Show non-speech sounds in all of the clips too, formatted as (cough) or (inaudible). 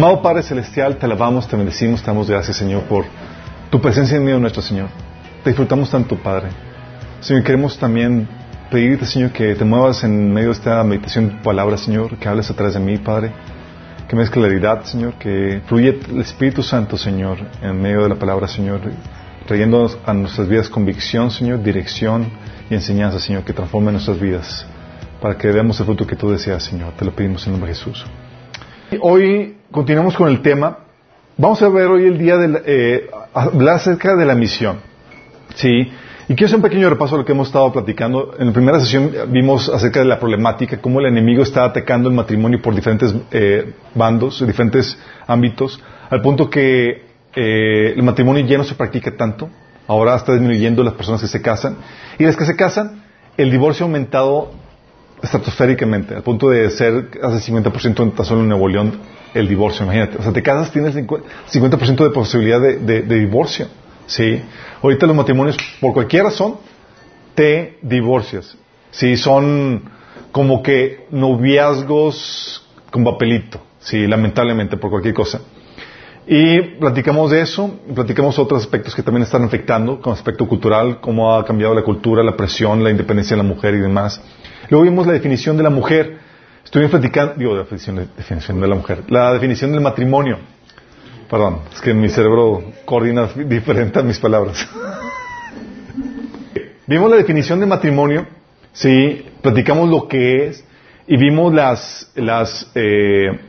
Amado Padre Celestial, te alabamos, te bendecimos, te damos gracias, Señor, por tu presencia en medio nuestro Señor. Te disfrutamos tanto, Padre. Señor, queremos también pedirte, Señor, que te muevas en medio de esta meditación de tu palabra, Señor, que hables a través de mí, Padre. Que me des claridad, Señor, que fluye el Espíritu Santo, Señor, en medio de la palabra, Señor, trayendo a nuestras vidas convicción, Señor, dirección y enseñanza, Señor, que transforme nuestras vidas para que veamos el fruto que tú deseas, Señor. Te lo pedimos en el nombre de Jesús. Hoy continuamos con el tema. Vamos a ver hoy el día de eh, hablar acerca de la misión. Sí. Y quiero hacer un pequeño repaso de lo que hemos estado platicando. En la primera sesión vimos acerca de la problemática, cómo el enemigo está atacando el matrimonio por diferentes eh, bandos, diferentes ámbitos, al punto que eh, el matrimonio ya no se practica tanto. Ahora está disminuyendo las personas que se casan. Y las que se casan, el divorcio ha aumentado estratosféricamente, al punto de ser hace 50% en tan solo en Nuevo León el divorcio, imagínate. O sea, te casas, tienes 50% de posibilidad de, divorcio. ¿sí? Ahorita los matrimonios, por cualquier razón, te divorcias. ¿sí? Son como que noviazgos con papelito, ¿sí? lamentablemente, por cualquier cosa. Y platicamos de eso, platicamos otros aspectos que también están afectando, como aspecto cultural, cómo ha cambiado la cultura, la presión, la independencia de la mujer y demás. Luego vimos la definición de la mujer. Estuvimos platicando, digo, la definición de, la mujer, la definición del matrimonio. Perdón, es que mi cerebro coordina (laughs) diferente a mis palabras. (laughs) vimos la definición de matrimonio, sí, platicamos lo que es y vimos las, las, eh,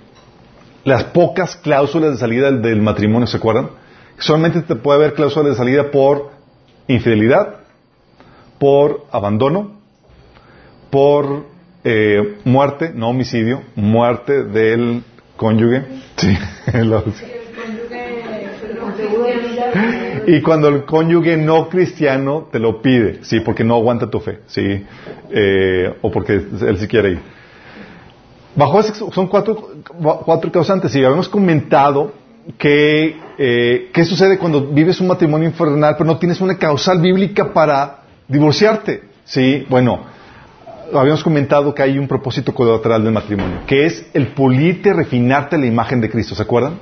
las pocas cláusulas de salida del, matrimonio, ¿se acuerdan? Solamente te puede haber cláusulas de salida por infidelidad, por abandono, por eh, muerte, no homicidio, muerte del cónyuge. Sí, (laughs) y cuando el cónyuge no cristiano te lo pide, sí, porque no aguanta tu fe, sí, eh, o porque él sí quiere ir. Bajo son cuatro, cuatro causantes y habíamos comentado que eh, qué sucede cuando vives un matrimonio infernal pero no tienes una causal bíblica para divorciarte, sí, bueno habíamos comentado que hay un propósito colateral del matrimonio, que es el pulirte, refinarte la imagen de Cristo, ¿se acuerdan?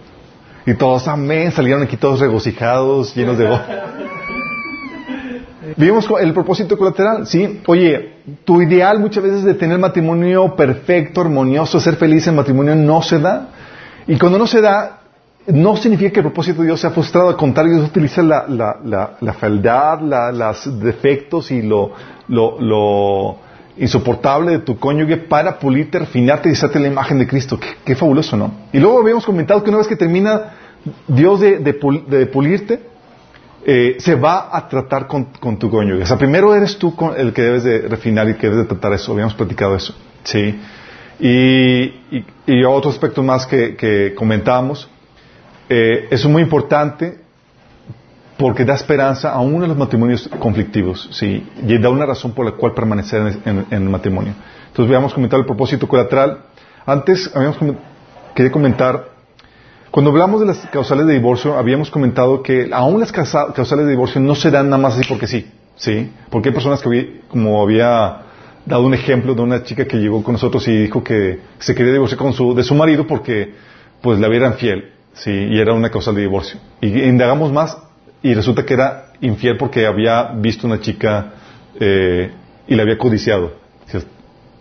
Y todos, amén, salieron aquí todos regocijados, llenos de voz. (laughs) Vimos el propósito colateral, ¿sí? Oye, tu ideal muchas veces de tener matrimonio perfecto, armonioso, ser feliz en matrimonio, no se da. Y cuando no se da, no significa que el propósito de Dios sea frustrado, al contrario, Dios utiliza la, la, la, la fealdad, los defectos y lo, lo insoportable de tu cónyuge para pulirte, refinarte y hacerte la imagen de Cristo. Qué, fabuloso, ¿no? Y luego habíamos comentado que una vez que termina Dios de, pulirte, eh, se va a tratar con, tu cónyuge. O sea, primero eres tú el que debes de refinar y que debes de tratar eso. Habíamos platicado eso. Sí. Y, y, otro aspecto más que, que comentábamos. Eh, es muy importante porque da esperanza a uno de los matrimonios conflictivos, ¿sí? Y da una razón por la cual permanecer en, el matrimonio. Entonces, habíamos comentado el propósito colateral. Antes, habíamos quería comentar, cuando hablamos de las causales de divorcio, habíamos comentado que aún las causales de divorcio no se dan nada más así porque sí, ¿sí? Porque hay personas que, como había dado un ejemplo de una chica que llegó con nosotros y dijo que se quería divorciar con su, de su marido porque, pues, la vieran fiel, ¿sí? Y era una causal de divorcio. Y indagamos más, y resulta que era infiel porque había visto una chica eh, y la había codiciado.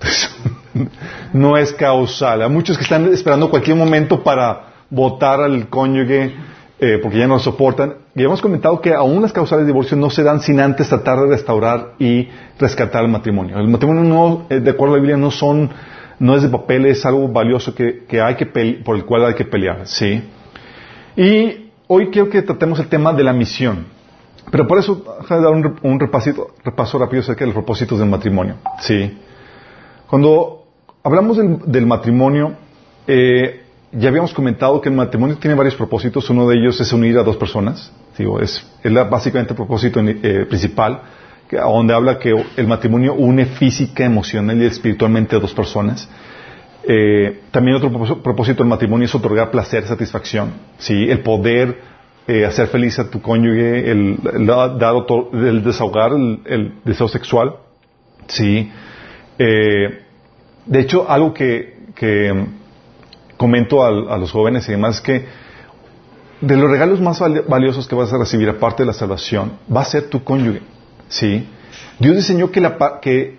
(laughs) no es causal. Hay muchos que están esperando cualquier momento para votar al cónyuge eh, porque ya no lo soportan. Y hemos comentado que aún las causales de divorcio no se dan sin antes tratar de restaurar y rescatar el matrimonio. El matrimonio no, eh, de acuerdo a la Biblia, no son, no es de papel, es algo valioso que, que hay que por el cual hay que pelear, ¿sí? Y hoy quiero que tratemos el tema de la misión. Pero por eso, déjame dar un, repaso rápido acerca de los propósitos del matrimonio. Sí. Cuando hablamos del, matrimonio, eh, ya habíamos comentado que el matrimonio tiene varios propósitos. Uno de ellos es unir a dos personas. Digo, es, básicamente el propósito eh, principal, donde habla que el matrimonio une física, emocional y espiritualmente a dos personas. Eh, también otro propósito del matrimonio es otorgar placer, satisfacción, ¿sí? El poder eh, hacer feliz a tu cónyuge, el, el, desahogar el, deseo sexual, ¿sí? Eh, de hecho, algo que, comento a, los jóvenes y demás que de los regalos más valiosos que vas a recibir, aparte de la salvación, va a ser tu cónyuge. ¿sí? Dios diseñó que, la, que,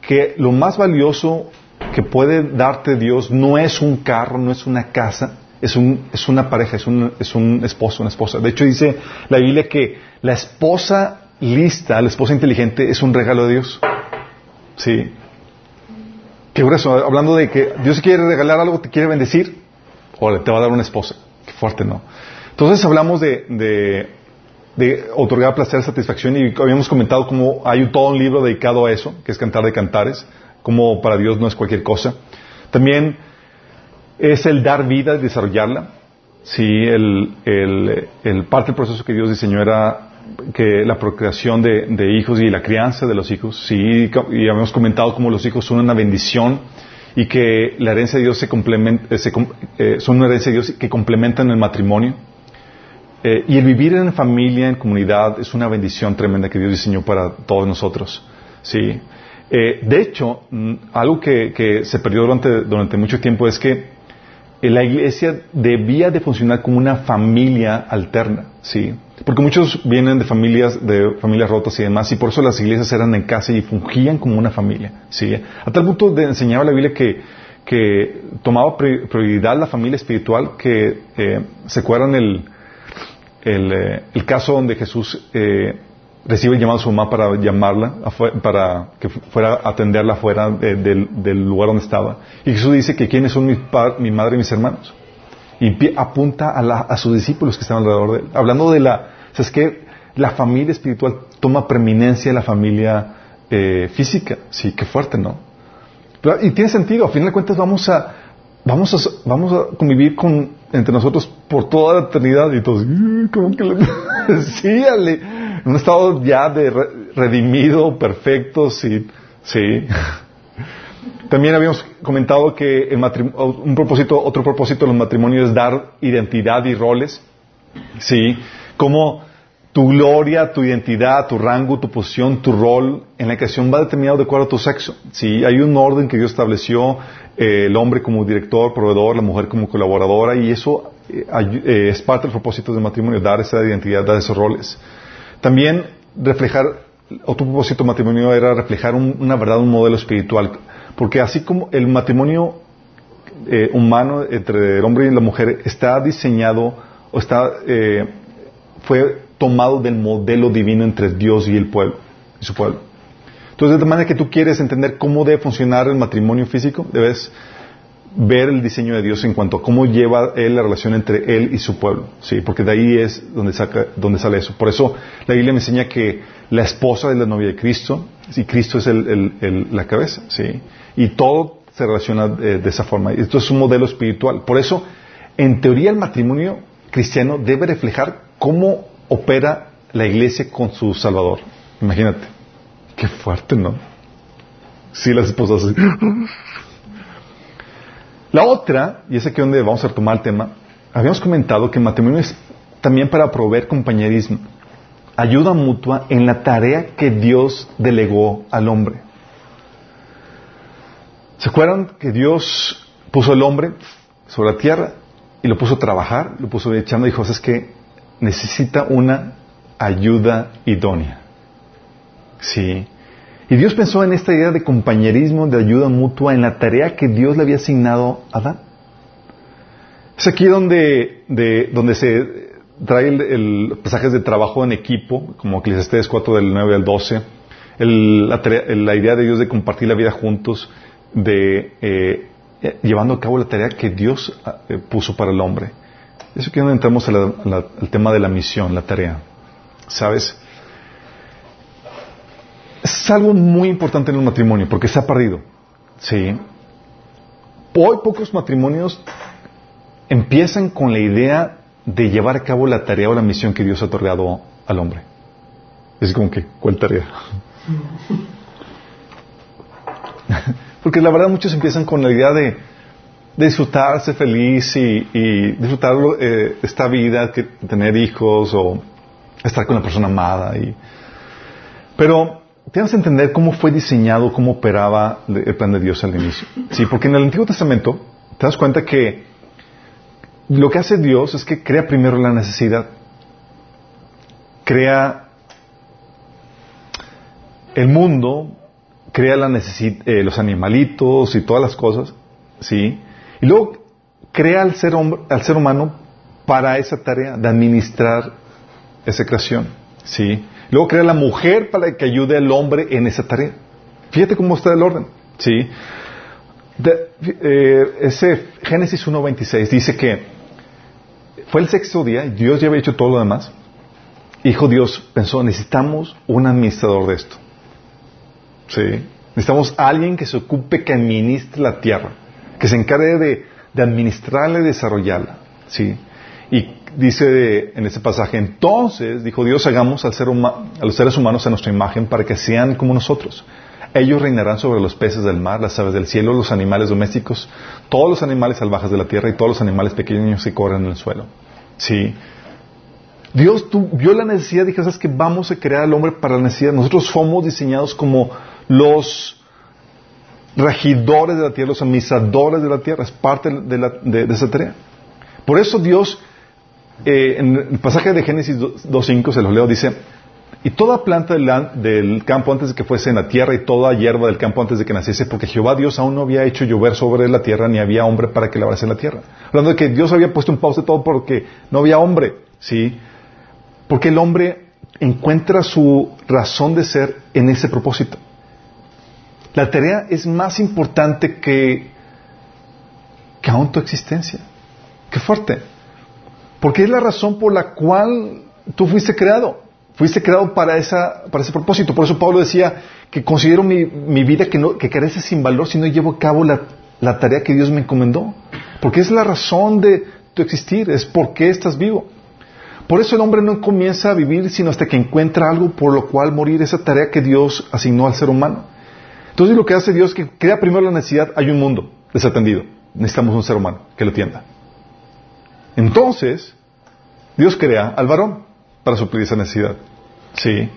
que lo más valioso que puede darte Dios no es un carro, no es una casa, es, un, es una pareja, es un, es un esposo, una esposa. De hecho, dice la Biblia que la esposa lista, la esposa inteligente, es un regalo de Dios. Sí. Qué grueso. Hablando de que Dios quiere regalar algo, te quiere bendecir, o te va a dar una esposa. Qué fuerte, ¿no? Entonces hablamos de, de, de otorgar placer, satisfacción, y habíamos comentado cómo hay todo un libro dedicado a eso, que es Cantar de Cantares, como para Dios no es cualquier cosa. También es el dar vida y desarrollarla. Sí, el, el, el parte del proceso que Dios diseñó era que la procreación de, hijos y la crianza de los hijos, sí, y habíamos comentado cómo los hijos son una bendición y que la herencia de Dios se complementa, eh, eh, son una herencia de Dios que complementan el matrimonio. Eh, y el vivir en familia, en comunidad, es una bendición tremenda que Dios diseñó para todos nosotros. Sí. De hecho, mm, algo que, se perdió durante, durante mucho tiempo es que la iglesia debía de funcionar como una familia alterna, ¿sí? Porque muchos vienen de familias, de familias rotas y demás, y por eso las iglesias eran en casa y fungían como una familia, ¿sí? A tal punto de enseñaba la Biblia que, que tomaba prioridad la familia espiritual, que eh, se acuerdan el, el, eh, el, caso donde Jesús eh, recibe el llamado a su mamá para llamarla, para que fuera a atenderla fuera del, lugar donde estaba. Y Jesús dice que quiénes son mi, mi madre y mis hermanos. Y apunta a, sus discípulos que están alrededor de él. Hablando de la, es que la familia espiritual toma preeminencia de la familia eh, física. Sí, qué fuerte, ¿no? y tiene sentido. A fin de cuentas vamos a, vamos a, vamos a convivir con, entre nosotros por toda la eternidad y todos, ¿cómo que le... (laughs) sí, ale (laughs) un estado ya de redimido, perfecto, sí, sí. (laughs) También habíamos comentado que el un propósito, otro propósito de los matrimonios es dar identidad y roles, sí, como tu gloria, tu identidad, tu rango, tu posición, tu rol en la creación va determinado de acuerdo a tu sexo. Sí, hay un orden que Dios estableció, eh, el hombre como director, proveedor, la mujer como colaboradora, y eso eh, eh, es parte del propósito del matrimonio, dar esa identidad, dar esos roles. También reflejar, otro propósito matrimonio era reflejar una verdad, un modelo espiritual. Porque así como el matrimonio eh, humano entre el hombre y la mujer está diseñado o está, eh, fue tomado del modelo divino entre Dios y el pueblo, y su pueblo. Entonces, de manera que tú quieres entender cómo debe funcionar el matrimonio físico, debes ver el diseño de Dios en cuanto a cómo lleva Él la relación entre Él y su pueblo, ¿sí? Porque de ahí es donde, saca, donde sale eso. Por eso la Biblia me enseña que la esposa es la novia de Cristo y Cristo es el, la cabeza, ¿sí? Y todo se relaciona de, de, esa forma. Esto es un modelo espiritual. Por eso, en teoría, el matrimonio cristiano debe reflejar cómo opera la iglesia con su Salvador. Imagínate. Qué fuerte, ¿no? Sí, las esposas. La otra, y es aquí donde vamos a retomar el tema, habíamos comentado que matrimonio es también para proveer compañerismo, ayuda mutua en la tarea que Dios delegó al hombre. ¿Se acuerdan que Dios puso al hombre sobre la tierra y lo puso a trabajar, lo puso echando y dijo, es que necesita una ayuda idónea. Sí. Y Dios pensó en esta idea de compañerismo, de ayuda mutua en la tarea que Dios le había asignado a Adán. Es aquí donde, donde se trae el, pasajes de trabajo en equipo, como Eclesiastes 4 del 9 al 12, la, idea de Dios de compartir la vida juntos, de eh, llevando a cabo la tarea que Dios eh, puso para el hombre. Eso donde entramos al tema de la misión, la tarea. ¿Sabes? Es algo muy importante en el matrimonio porque se ha perdido. Sí. Hoy pocos matrimonios empiezan con la idea de llevar a cabo la tarea o la misión que Dios ha otorgado al hombre. Es como que, ¿cuál tarea? (laughs) Porque la verdad muchos empiezan con la idea de, disfrutar, ser feliz y, disfrutar eh, esta vida, que, tener hijos o estar con la persona amada. Y, pero Tienes que entender cómo fue diseñado, cómo operaba el plan de Dios al inicio. Sí, porque en el Antiguo Testamento te das cuenta que lo que hace Dios es que crea primero la necesidad. Crea el mundo, crea la eh, los animalitos y todas las cosas, ¿sí? Y luego crea al ser, al ser humano para esa tarea de administrar esa creación, ¿sí? Luego crea la mujer para que ayude al hombre en esa tarea. Fíjate cómo está el orden, ¿sí? Eh, ese Génesis 1.26 dice que fue el sexto día, Dios ya había hecho todo lo demás. Hijo Dios pensó, necesitamos un administrador de esto. ¿Sí? Necesitamos alguien que se ocupe, que administre la tierra, que se encargue de, administrarla y desarrollarla. ¿Sí? Y dice en este pasaje, entonces, dijo Dios, hagamos al ser a los seres humanos a nuestra imagen para que sean como nosotros. Ellos reinarán sobre los peces del mar, las aves del cielo, los animales domésticos, todos los animales salvajes de la tierra y todos los animales pequeños que corren en el suelo. ¿Sí? Dios vio la necesidad dijo, ¿sabes que Vamos a crear al hombre para la necesidad. Nosotros somos diseñados como los regidores de la tierra, los administradores de la tierra. Es parte de, esa tarea. Por eso Dios, eh, en el pasaje de Génesis 2.5, se los leo, dice, y toda planta del, campo antes de que fuese en la tierra y toda hierba del campo antes de que naciese, porque Jehová Dios aún no había hecho llover sobre la tierra, ni había hombre para que labrase la tierra. Hablando de que Dios había puesto un pausa todo porque no había hombre, ¿sí? Porque el hombre encuentra su razón de ser en ese propósito. La tarea es más importante que, que aún tu existencia. Qué fuerte. Porque es la razón por la cual tú fuiste creado. Fuiste creado para, esa, para ese propósito. Por eso Pablo decía que considero mi, vida que, no, que carece sin valor si no llevo a cabo la, la tarea que Dios me encomendó. Porque es la razón de tu existir, es por qué estás vivo. Por eso el hombre no comienza a vivir sino hasta que encuentra algo por lo cual morir, esa tarea que Dios asignó al ser humano. Entonces lo que hace Dios es que crea primero la necesidad, hay un mundo desatendido, necesitamos un ser humano que lo atienda. Entonces, Dios crea al varón para suplir esa necesidad. ¿Sí?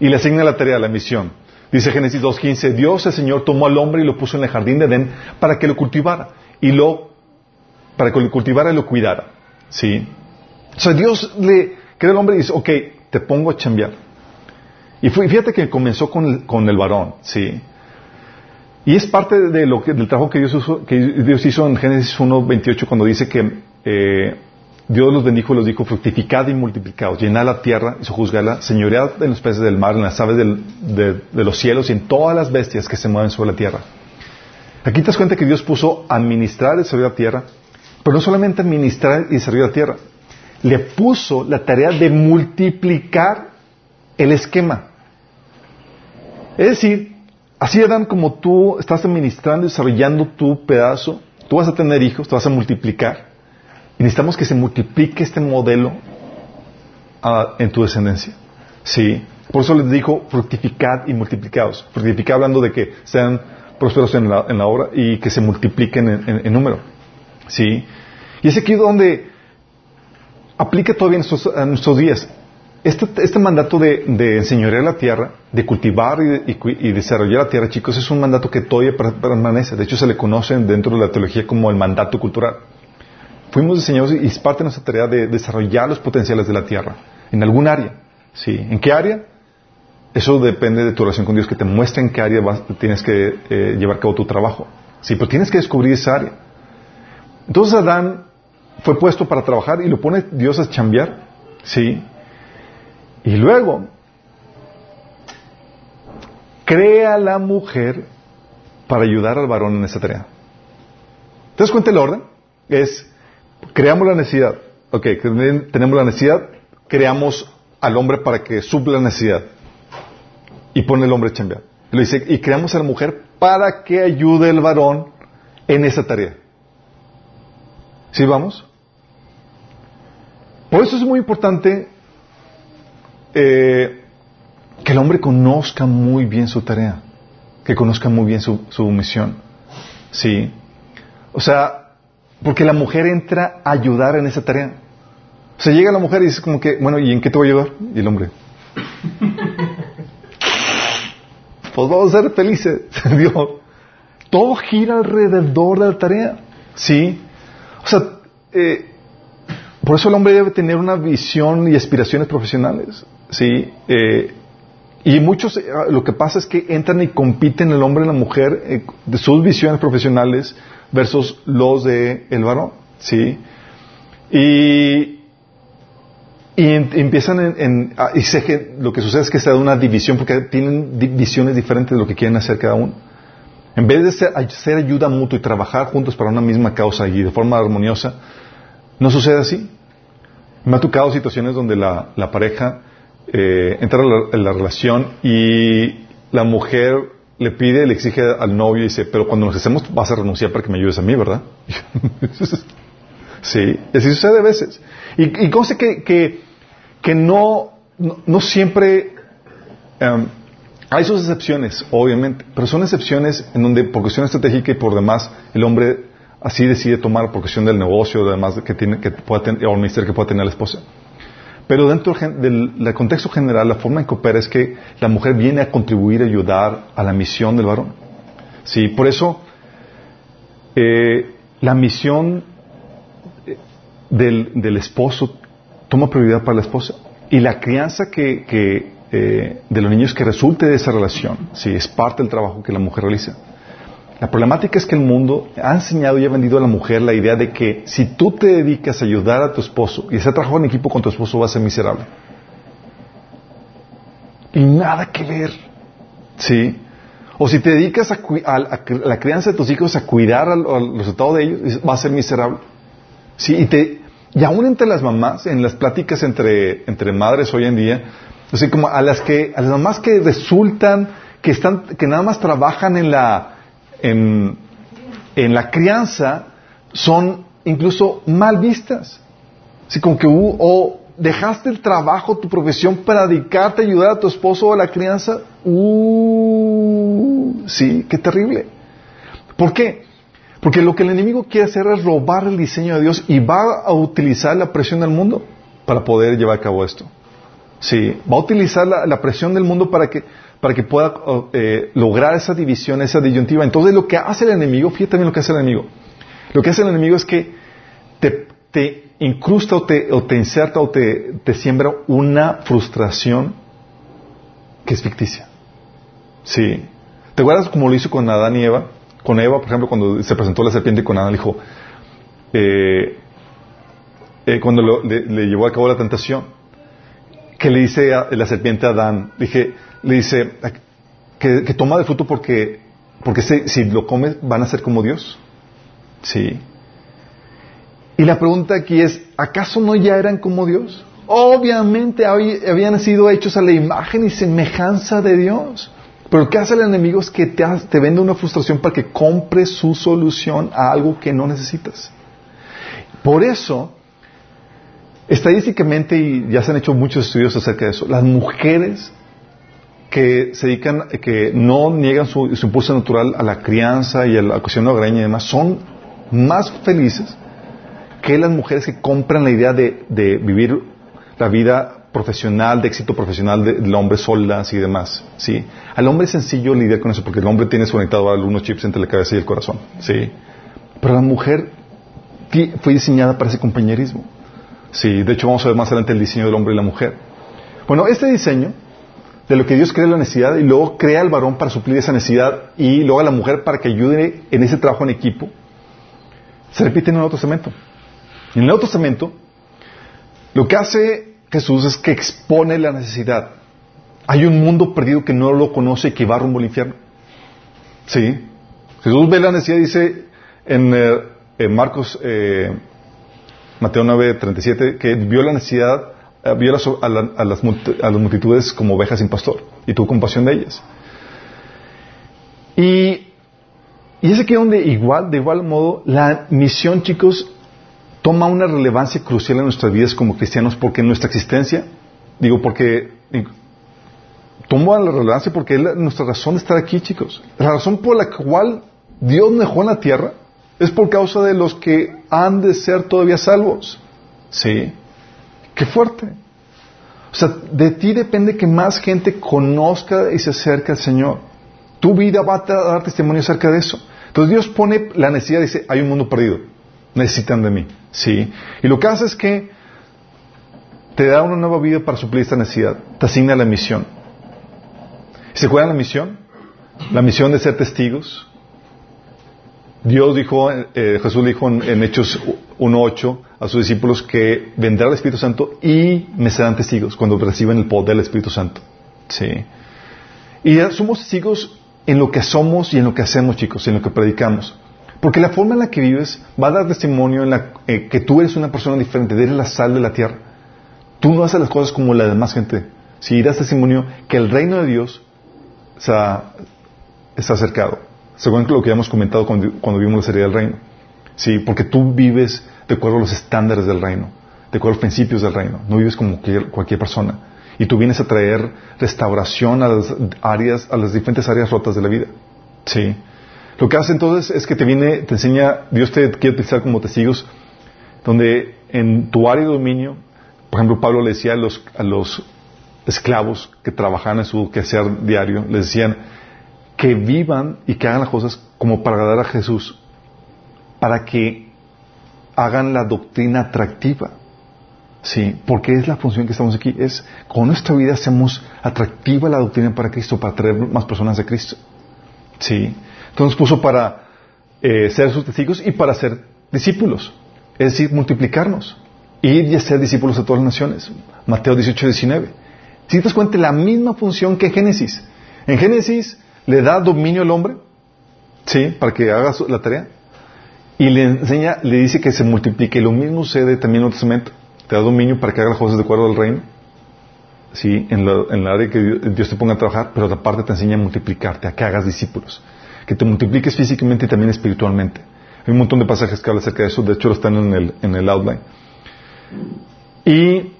Y le asigna la tarea, la misión. Dice Génesis 2.15, Dios el Señor tomó al hombre y lo puso en el jardín de Edén para que lo cultivara y lo, para que lo cultivara y lo cuidara. ¿Sí? O sea, Dios le crea al hombre y dice, ok, te pongo a chambear. Y fíjate que comenzó con el, con el varón, ¿sí? Y es parte de lo del trabajo que Dios, que Dios hizo en Génesis 1.28 cuando dice que eh, Dios los bendijo y los dijo, fructificad y multiplicados, llenad la tierra y sojuzgadla, señoread en los peces del mar, en las aves de, los cielos y en todas las bestias que se mueven sobre la tierra. Aquí te das cuenta que Dios puso administrar y desarrollar la tierra, pero no solamente administrar y desarrollar la tierra, le puso la tarea de multiplicar el esquema. Es decir, así Adán, como tú estás administrando y desarrollando tu pedazo, tú vas a tener hijos, te vas a multiplicar. Y necesitamos que se multiplique este modelo ah, en tu descendencia. Sí. Por eso les dijo fructificad y multiplicados. Fructificad hablando de que sean prósperos en la, en la obra y que se multipliquen en, número. Sí. Y es aquí donde aplica todavía en nuestros, días. Este, este, mandato de, de, enseñorear la tierra, de cultivar y, desarrollar la tierra, chicos, es un mandato que todavía permanece. De hecho, se le conoce dentro de la teología como el mandato cultural. Fuimos diseñados y es parte de nuestra tarea de desarrollar los potenciales de la tierra, en algún área. ¿Sí? ¿En qué área? Eso depende de tu relación con Dios, que te muestre en qué área tienes que eh, llevar a cabo tu trabajo. Sí, pero tienes que descubrir esa área. Entonces Adán fue puesto para trabajar y lo pone Dios a chambear. Sí. Y luego, crea la mujer para ayudar al varón en esa tarea. ¿Te das cuenta el orden? Es creamos la necesidad. Ok, tenemos la necesidad, creamos al hombre para que supla la necesidad. Y pone el hombre a chambear. Y, dice, y creamos a la mujer para que ayude al varón en esa tarea. ¿Sí vamos? Por eso es muy importante eh, que el hombre conozca muy bien su tarea, que conozca muy bien su, su misión. ¿Sí? O sea, porque la mujer entra a ayudar en esa tarea. O sea, llega la mujer y dice como que, bueno, ¿y en qué te voy a ayudar? Y el hombre. (laughs) pues vamos a ser felices. (laughs) Dios. Todo gira alrededor de la tarea. Sí. O sea, eh, por eso el hombre debe tener una visión y aspiraciones profesionales. Sí. Eh, y muchos, eh, lo que pasa es que entran y compiten el hombre y la mujer de sus visiones profesionales versus los de el varón. Sí. Y, y empiezan en, y sé que lo que sucede es que se da una división porque tienen visiones diferentes de lo que quieren hacer cada uno. En vez de ser, ayuda mutua y trabajar juntos para una misma causa y de forma armoniosa, no sucede así. Me ha tocado situaciones donde la, pareja eh, entra en la, relación y la mujer le pide, le exige al novio y dice, pero cuando nos hacemos vas a renunciar para que me ayudes a mí, ¿verdad? (laughs) sí, así sucede a veces. Y, y cosa que, que, que no, no, siempre... Em, hay sus excepciones, obviamente, pero son excepciones en donde por cuestión estratégica y por demás el hombre así decide tomar por cuestión del negocio, además que tiene que pueda tener, o el ministerio que pueda tener la esposa. Pero dentro del, contexto general, la forma en que opera es que la mujer viene a contribuir, a ayudar a la misión del varón. Sí, por eso eh, la misión eh, del, esposo toma prioridad para la esposa y la crianza que eh, de los niños que resulte de esa relación, si es parte del trabajo que la mujer realiza. La problemática es que el mundo ha enseñado y ha vendido a la mujer la idea de que si tú te dedicas a ayudar a tu esposo y hacer trabajo en equipo con tu esposo vas a ser miserable. Y nada que ver. ¿Sí? O si te dedicas a, la crianza de tus hijos, a cuidar a, los resultados de ellos, vas a ser miserable. ¿Sí? Y, te, y aún entre las mamás, en las pláticas entre, entre madres hoy en día, Así como a las que, a las mamás que resultan, que están, que nada más trabajan en la, en, en la crianza, son incluso mal vistas. Así como que, o dejaste el trabajo, tu profesión para dedicarte a ayudar a tu esposo a la crianza, uh, sí, qué terrible. ¿Por qué? Porque lo que el enemigo quiere hacer es robar el diseño de Dios y va a utilizar la presión del mundo para poder llevar a cabo esto. Sí, va a utilizar la, presión del mundo para que, para que pueda eh, lograr esa división, esa disyuntiva. Entonces lo que hace el enemigo, fíjate también lo que hace el enemigo. Lo que hace el enemigo es que te, incrusta o te, inserta o te, siembra una frustración que es ficticia. Sí. ¿Te acuerdas cómo lo hizo con Adán y Eva? Con Eva, por ejemplo, cuando se presentó la serpiente con Adán, le dijo, eh, eh, cuando le llevó a cabo la tentación, que le dice la serpiente a Adán, dije, le dice que, toma de fruto porque, porque si lo comes van a ser como Dios. Sí. Y la pregunta aquí es, ¿acaso no ya eran como Dios? Obviamente habían sido hechos a la imagen y semejanza de Dios. Pero ¿qué hace el enemigo? Es que te, te vende una frustración para que compres su solución a algo que no necesitas. Por eso, Estadísticamente, y ya se han hecho muchos estudios acerca de eso, las mujeres que se dedican, que no niegan su, impulso natural a la crianza y a la cuestión hogareña y demás, son más felices que las mujeres que compran la idea de, vivir la vida profesional, de éxito profesional del hombre solas y demás. ¿sí? Al hombre es sencillo lidiar con eso porque el hombre tiene conectado algunos chips entre la cabeza y el corazón. ¿sí? Pero la mujer fue diseñada para ese compañerismo. Sí, de hecho vamos a ver más adelante el diseño del hombre y la mujer. Bueno, este diseño de lo que Dios crea la necesidad y luego crea al varón para suplir esa necesidad y luego a la mujer para que ayude en ese trabajo en equipo, se repite en el Nuevo Testamento. En el Nuevo Testamento, lo que hace Jesús es que expone la necesidad. Hay un mundo perdido que no lo conoce y que va rumbo al infierno. Sí. Jesús ve la necesidad, dice en, eh, Marcos eh, Mateo 9:37, que vio la necesidad, eh, vio a, las, multitudes como ovejas sin pastor y tuvo compasión de ellas. Y, y es aquí donde igual, de igual modo, la misión, chicos, toma una relevancia crucial en nuestras vidas como cristianos porque nuestra existencia, digo, porque toma la relevancia porque es nuestra razón de estar aquí, chicos. La razón por la cual Dios dejó en la tierra es por causa de los que han de ser todavía salvos. Sí. Qué fuerte. O sea, de ti depende que más gente conozca y se acerque al Señor. Tu vida va a dar testimonio acerca de eso. Entonces Dios pone la necesidad, dice, hay un mundo perdido. necesitan de mí. ¿Sí? Y lo que hace es que te da una nueva vida para suplir esta necesidad. Te asigna la misión. ¿Se acuerdan la misión? La misión de ser testigos. Dios dijo, eh, Jesús dijo en, en Hechos 1.8 a sus discípulos que vendrá el Espíritu Santo y me serán testigos cuando reciban el poder del Espíritu Santo. Sí. Y somos testigos en lo que somos y en lo que hacemos, chicos, en lo que predicamos. Porque la forma en la que vives va a dar testimonio en la eh, que tú eres una persona diferente, eres la sal de la tierra. Tú no haces las cosas como la demás gente. Si das testimonio que el reino de Dios está acercado. Según lo que habíamos comentado cuando, vimos la serie del reino. Sí, porque tú vives de acuerdo a los estándares del reino, de acuerdo a los principios del reino. No vives como cualquier, cualquier persona. Y tú vienes a traer restauración a las áreas, a las diferentes áreas rotas de la vida. Sí. Lo que hace entonces es que te viene, te enseña, Dios te quiere utilizar como testigos, donde en tu área de dominio, por ejemplo, Pablo le decía a los, a los esclavos que trabajaban en su quehacer diario, les decían que vivan y que hagan las cosas como para agradar a Jesús, para que hagan la doctrina atractiva. Sí, porque es la función que estamos aquí. Es con nuestra vida hacemos atractiva la doctrina para Cristo, para traer más personas a Cristo. Sí. Entonces puso para eh, ser sus testigos y para ser discípulos. Es decir, multiplicarnos. Ir y ser discípulos de todas las naciones. Mateo 18, 19. Si te das cuenta, la misma función que Génesis. En Génesis le da dominio al hombre, ¿sí? Para que haga la tarea. Y le enseña, le dice que se multiplique. Lo mismo sucede también en el Testamento te da dominio para que hagas las cosas de acuerdo al reino, sí, en la, en área que Dios te ponga a trabajar, pero aparte te enseña a multiplicarte, a que hagas discípulos, que te multipliques físicamente y también espiritualmente. Hay un montón de pasajes que hablan acerca de eso, de hecho lo están en el, en el outline. Y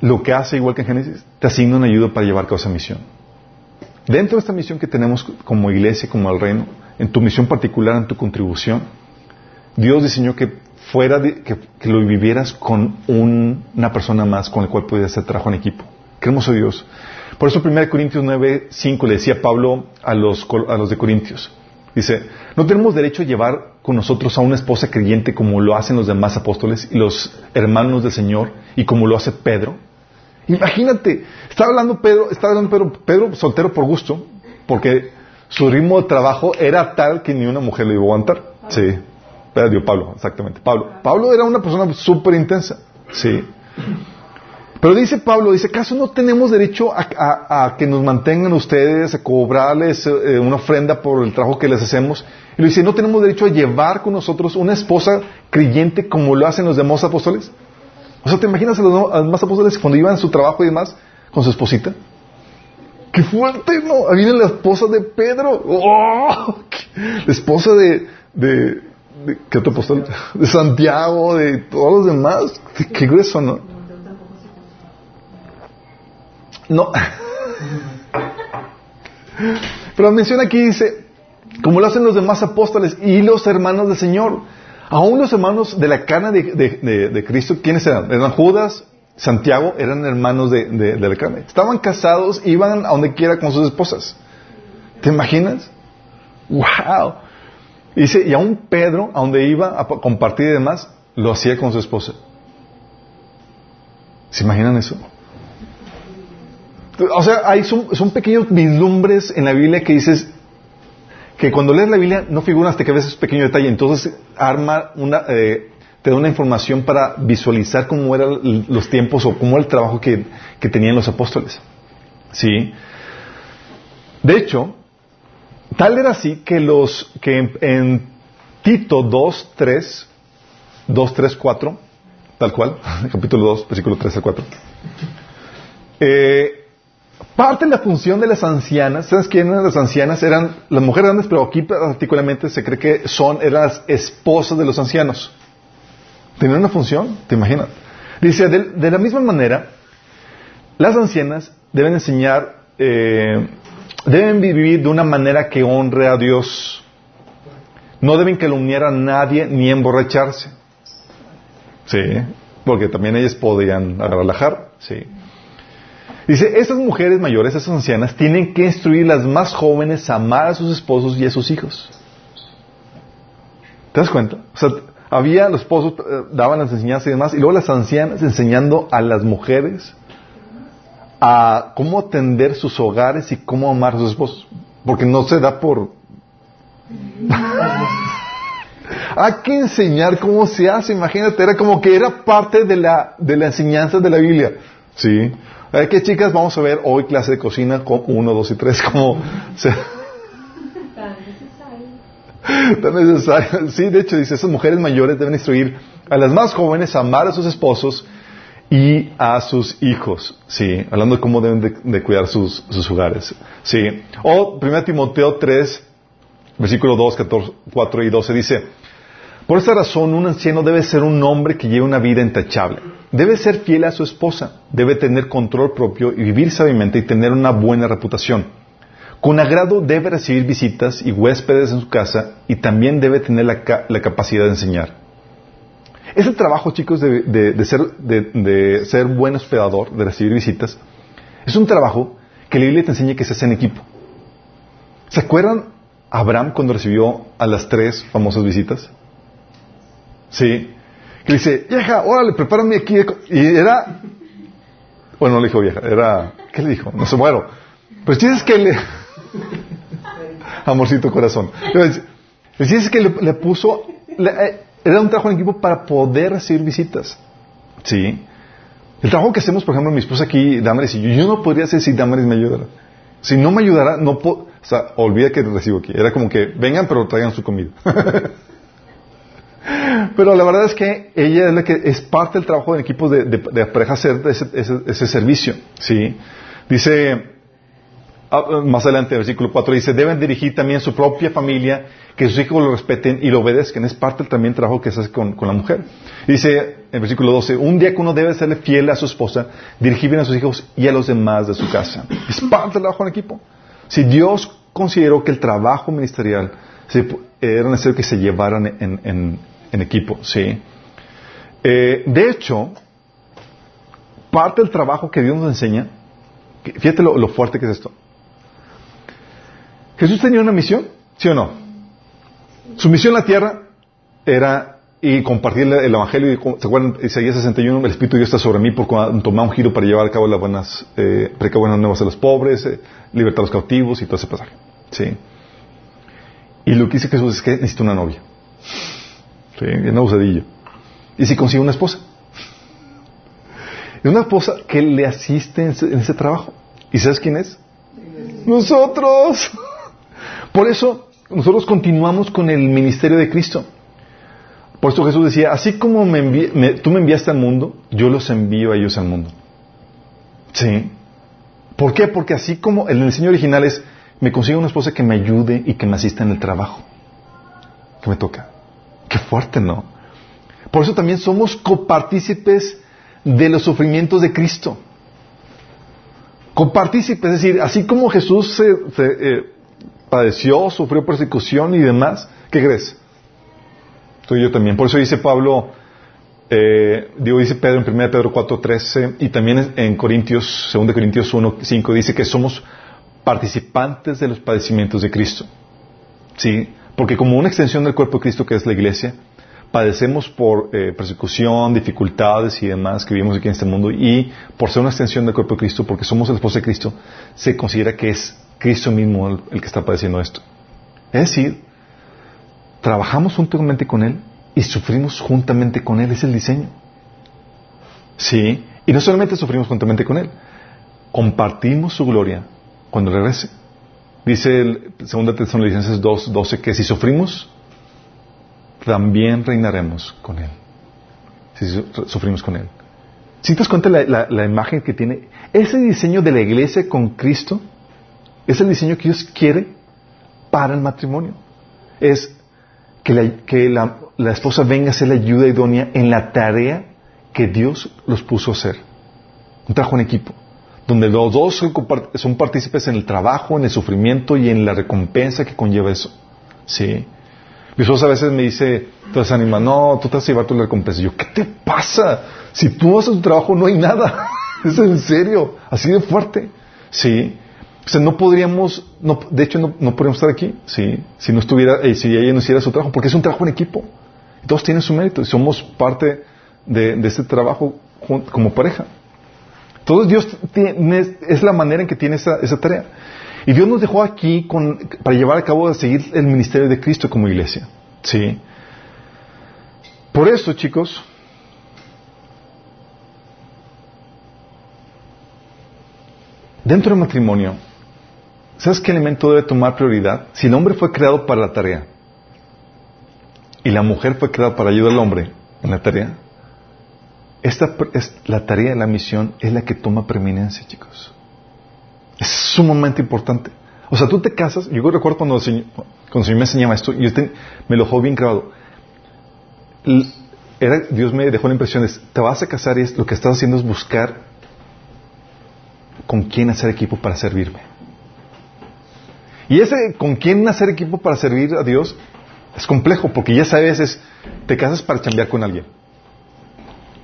lo que hace, igual que en Génesis, te asigna una ayuda para llevar a cabo esa misión. Dentro de esta misión que tenemos como iglesia, como al reino, en tu misión particular, en tu contribución, Dios diseñó que fuera de, que, lo vivieras con una persona más con la cual pudieras hacer trabajo en equipo. Qué hermoso Dios. Por eso 1 Corintios 9, 5 le decía Pablo a los, a los de Corintios. Dice, no tenemos derecho a llevar con nosotros a una esposa creyente como lo hacen los demás apóstoles y los hermanos del Señor y como lo hace Pedro. Imagínate, estaba hablando Pedro, estaba hablando Pedro, Pedro soltero por gusto, porque su ritmo de trabajo era tal que ni una mujer le iba a aguantar. Sí, Dio Pablo, exactamente. Pablo. Pablo era una persona súper intensa. Sí. Pero dice Pablo, dice, ¿acaso no tenemos derecho a, que nos mantengan ustedes, a cobrarles eh, una ofrenda por el trabajo que les hacemos? Y le dice, ¿no tenemos derecho a llevar con nosotros una esposa creyente como lo hacen los demás apóstoles? O sea, ¿te imaginas a los demás apóstoles cuando iban a su trabajo y demás con su esposita? ¡Qué fuerte, no! Ahí viene la esposa de Pedro. ¡Oh! La esposa de, de, ¿qué otro apóstol? De Santiago, de todos los demás. Qué grueso, ¿no? No. Pero menciona aquí, dice, como lo hacen los demás apóstoles y los hermanos del Señor. Aún los hermanos de la carne de, Cristo, ¿quiénes eran? Eran Judas, Santiago, eran hermanos de, la carne. Estaban casados, iban a donde quiera con sus esposas. ¿Te imaginas? ¡Wow! dice, y aún Pedro, a donde iba a compartir y demás, lo hacía con su esposa. ¿Se imaginan eso? O sea, hay son, pequeños vislumbres en la Biblia que dices que cuando lees la Biblia no figuran hasta que ves ese pequeño detalle. Entonces arma una, eh, te da una información para visualizar cómo eran los tiempos o cómo era el trabajo que, que tenían los apóstoles. ¿Sí? De hecho, Tal era así que los que en, Tito 2, 3, 2, 3, 4, tal cual, (laughs) capítulo 2, versículo 3 al 4, eh, parte de la función de las ancianas, ¿sabes quiénes las ancianas? Eran las mujeres grandes, pero aquí particularmente se cree que son, eran las esposas de los ancianos. ¿Tenían una función? ¿Te imaginas? Dice, de, la misma manera, las ancianas deben enseñar eh, Deben vivir de una manera que honre a Dios. No deben calumniar a nadie ni emborracharse. Sí, porque también ellas podían relajar. Sí. Dice, esas mujeres mayores, esas ancianas, tienen que instruir las más jóvenes a amar a sus esposos y a sus hijos. ¿Te das cuenta? O sea, había los esposos eh, daban las enseñanzas y demás, y luego las ancianas enseñando a las mujeres a cómo atender sus hogares y cómo amar a sus esposos. Porque no se da por... (laughs) Hay que enseñar cómo se hace, imagínate, era como que era parte de la, de la enseñanza de la Biblia. ¿Sí? Hay que chicas, vamos a ver hoy clase de cocina con uno, dos y tres, como... (laughs) Tan necesario. Sí, de hecho, dice, esas mujeres mayores deben instruir a las más jóvenes a amar a sus esposos y a sus hijos. Sí, hablando de cómo deben de, cuidar sus, sus, hogares. Sí. O 1 Timoteo 3, versículo 2, 14, 4 y 12 dice, por esta razón un anciano debe ser un hombre que lleve una vida intachable. Debe ser fiel a su esposa, debe tener control propio y vivir sabiamente y tener una buena reputación con agrado debe recibir visitas y huéspedes en su casa y también debe tener la, capacidad de enseñar. Ese trabajo, chicos, de, ser, de, ser buen hospedador, de recibir visitas, es un trabajo que la Biblia te enseña que se hace en equipo. ¿Se acuerdan Abraham cuando recibió a las tres famosas visitas? Sí. Que dice, vieja, órale, prepárame aquí. Y era, bueno, no le dijo vieja, era, ¿qué le dijo? No sé, bueno. Pues tienes que le, (laughs) Amorcito corazón. Dice que le, puso, eh, era un trabajo en equipo para poder recibir visitas. Sí. El trabajo que hacemos, por ejemplo, mi esposa aquí, Damaris y yo, yo no podría hacer si Damaris me ayudara. Si no me ayudara, no puedo, o sea, olvida que recibo aquí. Era como que vengan, pero traigan su comida. (laughs) pero la verdad es que ella es la que es parte del trabajo en equipo de, de, pareja hacer ese, ese servicio. Sí. Dice, Ah, más adelante, en el versículo 4 dice, deben dirigir también su propia familia, que sus hijos lo respeten y lo obedezcan. Es parte también del trabajo que se hace con, la mujer. dice en versículo 12, un uno debe serle fiel a su esposa, dirigir bien a sus hijos y a los demás de su casa. Es parte del trabajo en equipo. Si Dios consideró que el trabajo ministerial era necesario que se llevaran en, equipo, ¿sí? Eh, de hecho, parte del trabajo que Dios nos enseña, fíjate lo fuerte que es esto, Jesús tenía una misión, ¿sí o no? Su misión en la tierra era y compartir el Evangelio. ¿Se acuerdan? Isaías 61, el Espíritu Dios está sobre mí por tomar un giro para llevar a cabo las buenas, eh, buenas nuevas a los pobres, eh, libertar a los cautivos y todo ese pasaje. ¿Sí? Y lo que dice Jesús es que necesita una novia. ¿Sí? Una. Y si consigue una esposa. Y una esposa que le asiste en ese, trabajo. ¿Y sabes quién es? Nosotros. Por eso nosotros continuamos con el ministerio de Cristo. Por eso Jesús decía, así como tú me enviaste al mundo, yo los envío a ellos al mundo. ¿Sí? ¿Por qué? Porque así como el diseño original es, me consigo una esposa que me ayude y que me asista en el trabajo. Que me toca. Qué fuerte, ¿no? Por eso también somos copartícipes de los sufrimientos de Cristo. Copartícipes, es decir, así como Jesús se, eh, padeció, sufrió persecución y demás, ¿qué crees? Tú y yo también. Por eso dice Pablo, eh, digo, dice Pedro en 1 Pedro 4.13 y también en Corintios, 2 Corintios 1.5 dice que somos participantes de los padecimientos de Cristo. ¿Sí? Porque como una extensión del cuerpo de Cristo que es la iglesia, padecemos por eh, persecución, dificultades y demás que vivimos aquí en este mundo y por ser una extensión del cuerpo de Cristo, porque somos el esposo de Cristo, se considera que es Cristo mismo el, que está padeciendo esto. Es decir, trabajamos juntamente con Él y sufrimos juntamente con Él. Es el diseño. Sí. Y no solamente sufrimos juntamente con Él, compartimos su gloria cuando regrese. Dice el 2 Tesalonicenses 2, 12 que si sufrimos, también reinaremos con Él. Si sufrimos con Él. Si te das cuenta la, la imagen que tiene ese diseño de la iglesia con Cristo, es el diseño que Dios quiere para el matrimonio. Es que, la, esposa venga a ser la ayuda idónea en la tarea que Dios los puso a hacer. Un trabajo en equipo, donde los dos son, partícipes en el trabajo, en el sufrimiento y en la recompensa que conlleva eso. ¿Sí? Mi esposa a veces me dice, te desanima, no, tú te vas a llevar tu recompensa. yo, ¿qué te pasa? Si tú haces tu trabajo no hay nada. (laughs) es en serio, así de fuerte. ¿Sí? O sea, no podríamos, no, de hecho, no, no podríamos estar aquí, ¿sí? Si no estuviera, eh, si ella no hiciera su trabajo, porque es un trabajo en equipo. Todos tienen su mérito y somos parte de, de este trabajo como pareja. Todo Dios tiene, es la manera en que tiene esa, tarea. Y Dios nos dejó aquí para llevar a cabo, a seguir el ministerio de Cristo como iglesia. ¿Sí? Por eso, chicos, dentro del matrimonio, ¿sabes qué elemento debe tomar prioridad? Si el hombre fue creado para la tarea y la mujer fue creada para ayudar al hombre en la tarea, esta es la tarea, la misión es la que toma preeminencia, chicos. Es sumamente importante. O sea, tú te casas, yo recuerdo cuando el Señor, me enseñaba esto, y me lo dejó bien grabado. Era, Dios me dejó la impresión de, te vas a casar y es, lo que estás haciendo es buscar con quién hacer equipo para servirme. Y ese con quién hacer equipo para servir a Dios es complejo, porque ya sabes, es, te casas para chambear con alguien.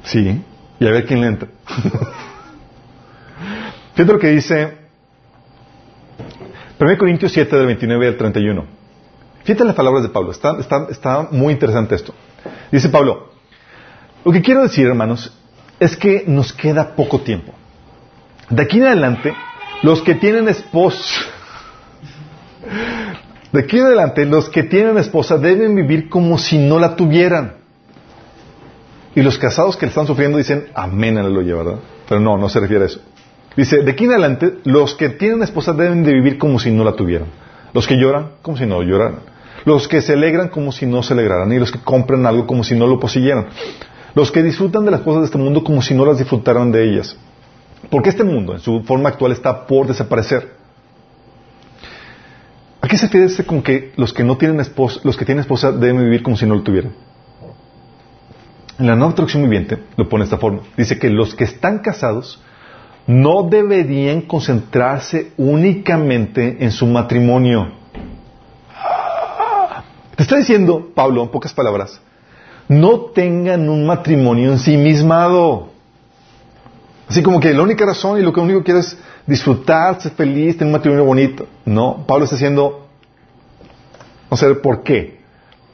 Sí, y a ver quién le entra. (laughs) Fíjate lo que dice 1 Corintios 7, del 29 al 31. Fíjate las palabras de Pablo, está, está, está muy interesante esto. Dice Pablo, lo que quiero decir, hermanos, es que nos queda poco tiempo. De aquí en adelante, los que tienen esposa, (laughs) de aquí en adelante, los que tienen esposa deben vivir como si no la tuvieran. Y los casados que le están sufriendo dicen, amén, aleluya, ¿verdad? Pero no, no se refiere a eso. Dice, de aquí en adelante, los que tienen esposa deben de vivir como si no la tuvieran. Los que lloran, como si no lloraran. Los que se alegran como si no se alegraran. Y los que compran algo como si no lo poseyeran. Los que disfrutan de las cosas de este mundo como si no las disfrutaran de ellas. Porque este mundo, en su forma actual, está por desaparecer. ¿A qué se refiere con que los que no tienen esposa, los que tienen esposa deben vivir como si no lo tuvieran? En la nueva traducción viviente lo pone de esta forma. Dice que los que están casados no deberían concentrarse únicamente en su matrimonio. Te está diciendo, Pablo, en pocas palabras, no tengan un matrimonio ensimismado. Así como que la única razón y lo que único quiere es disfrutar, ser feliz, tener un matrimonio bonito. No, Pablo está diciendo, no sé por qué.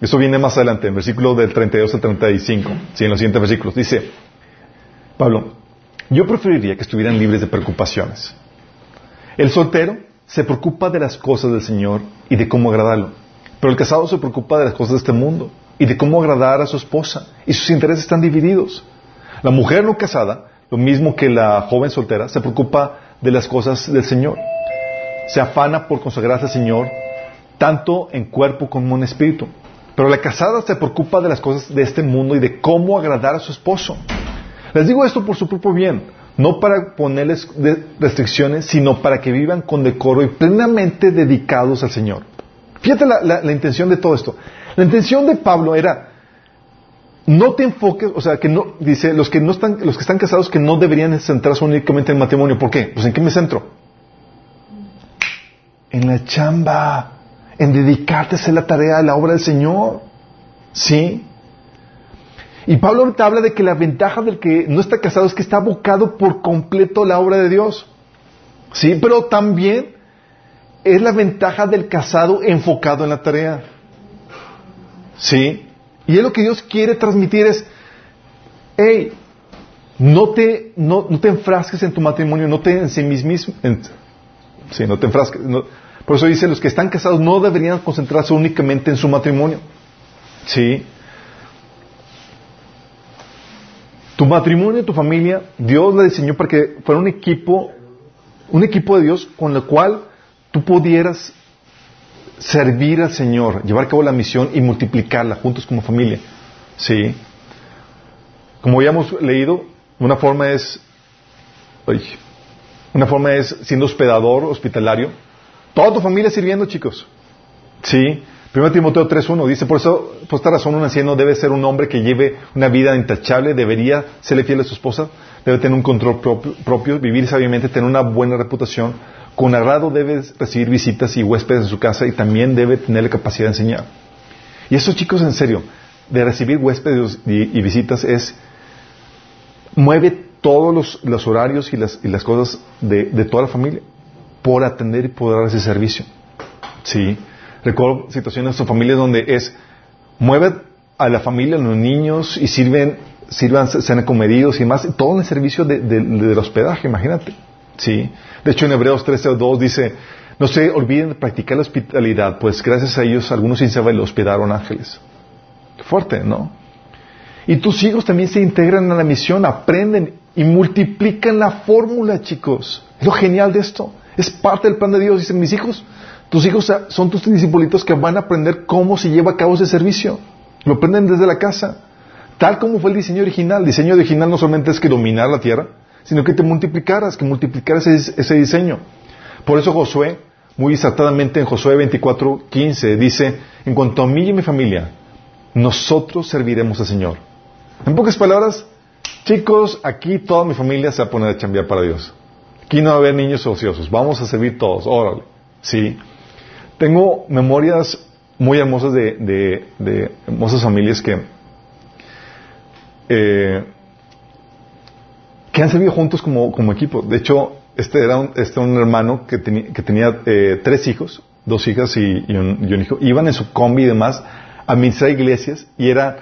Eso viene más adelante, en versículo del 32 al 35, sí, en los siguientes versículos. Dice, Pablo, yo preferiría que estuvieran libres de preocupaciones. El soltero se preocupa de las cosas del Señor y de cómo agradarlo. Pero el casado se preocupa de las cosas de este mundo y de cómo agradar a su esposa. Y sus intereses están divididos. La mujer no casada, lo mismo que la joven soltera, se preocupa de las cosas del Señor. Se afana por consagrarse al Señor, tanto en cuerpo como en espíritu. Pero la casada se preocupa de las cosas de este mundo y de cómo agradar a su esposo. Les digo esto por su propio bien, no para ponerles restricciones, sino para que vivan con decoro y plenamente dedicados al Señor. Fíjate la, intención de todo esto. La intención de Pablo era, no te enfoques, o sea, que no, dice, los que no están, los que están casados que no deberían centrarse únicamente en el matrimonio. ¿Por qué? Pues en qué me centro? En la chamba, en dedicarte a hacer la tarea, a la obra del Señor. ¿Sí? Y Pablo ahorita habla de que la ventaja del que no está casado es que está abocado por completo a la obra de Dios. Sí, pero también es la ventaja del casado enfocado en la tarea. Sí. Y es lo que Dios quiere transmitir es, hey, no te, no, te enfrasques en tu matrimonio, no te en sí, no te enfrasques. Por eso dice, los que están casados no deberían concentrarse únicamente en su matrimonio. Sí. Tu matrimonio, tu familia, Dios la diseñó para que fuera un equipo, un equipo de Dios con el cual tú pudieras servir al Señor, llevar a cabo la misión y multiplicarla juntos como familia. Sí. Como ya hemos leído, una forma es, una forma es siendo hospedador, hospitalario. Toda tu familia sirviendo, chicos. Sí. 1 Timoteo 3.1 dice, por eso, por esta razón un anciano debe ser un hombre que lleve una vida intachable, debería serle fiel a su esposa, debe tener un control propio, vivir sabiamente, tener una buena reputación, con agrado debe recibir visitas y huéspedes en su casa y también debe tener la capacidad de enseñar. Y eso chicos, en serio, de recibir huéspedes y, visitas es, mueve todos los, horarios y las, cosas de, de toda la familia. Por atender y por dar ese servicio. Sí. Recuerdo situaciones en familias donde es, mueve a la familia, a los niños y sirven, sirvan, sean comedidos y más, todo en el servicio de, del hospedaje, imagínate. Sí. De hecho, en Hebreos 13.2 dice, no se olviden de practicar la hospitalidad, pues gracias a ellos algunos sin saber hospedaron ángeles. fuerte, ¿no? Y tus hijos también se integran a la misión, aprenden y multiplican la fórmula, chicos. Es lo genial de esto. Es parte del plan de Dios. Dicen mis hijos, tus hijos son tus discípulos que van a aprender cómo se lleva a cabo ese servicio. Lo aprenden desde la casa. Tal como fue el diseño original. El diseño original no solamente es que dominar la tierra, sino que te multiplicaras, que multiplicaras ese, diseño. Por eso Josué muy exaltadamente en Josué 24:15 dice, en cuanto a mí y mi familia, nosotros serviremos al Señor. En pocas palabras, chicos, aquí toda mi familia se va a poner a chambear para Dios. Aquí no va a haber niños ociosos, vamos a servir todos, órale. Sí. Tengo memorias muy hermosas de, hermosas familias que, eh, que han servido juntos como, como equipo. De hecho, este era un, este un hermano que, que tenía eh, tres hijos, dos hijas y, un, hijo. Iban en su combi y demás a administrar iglesias y era,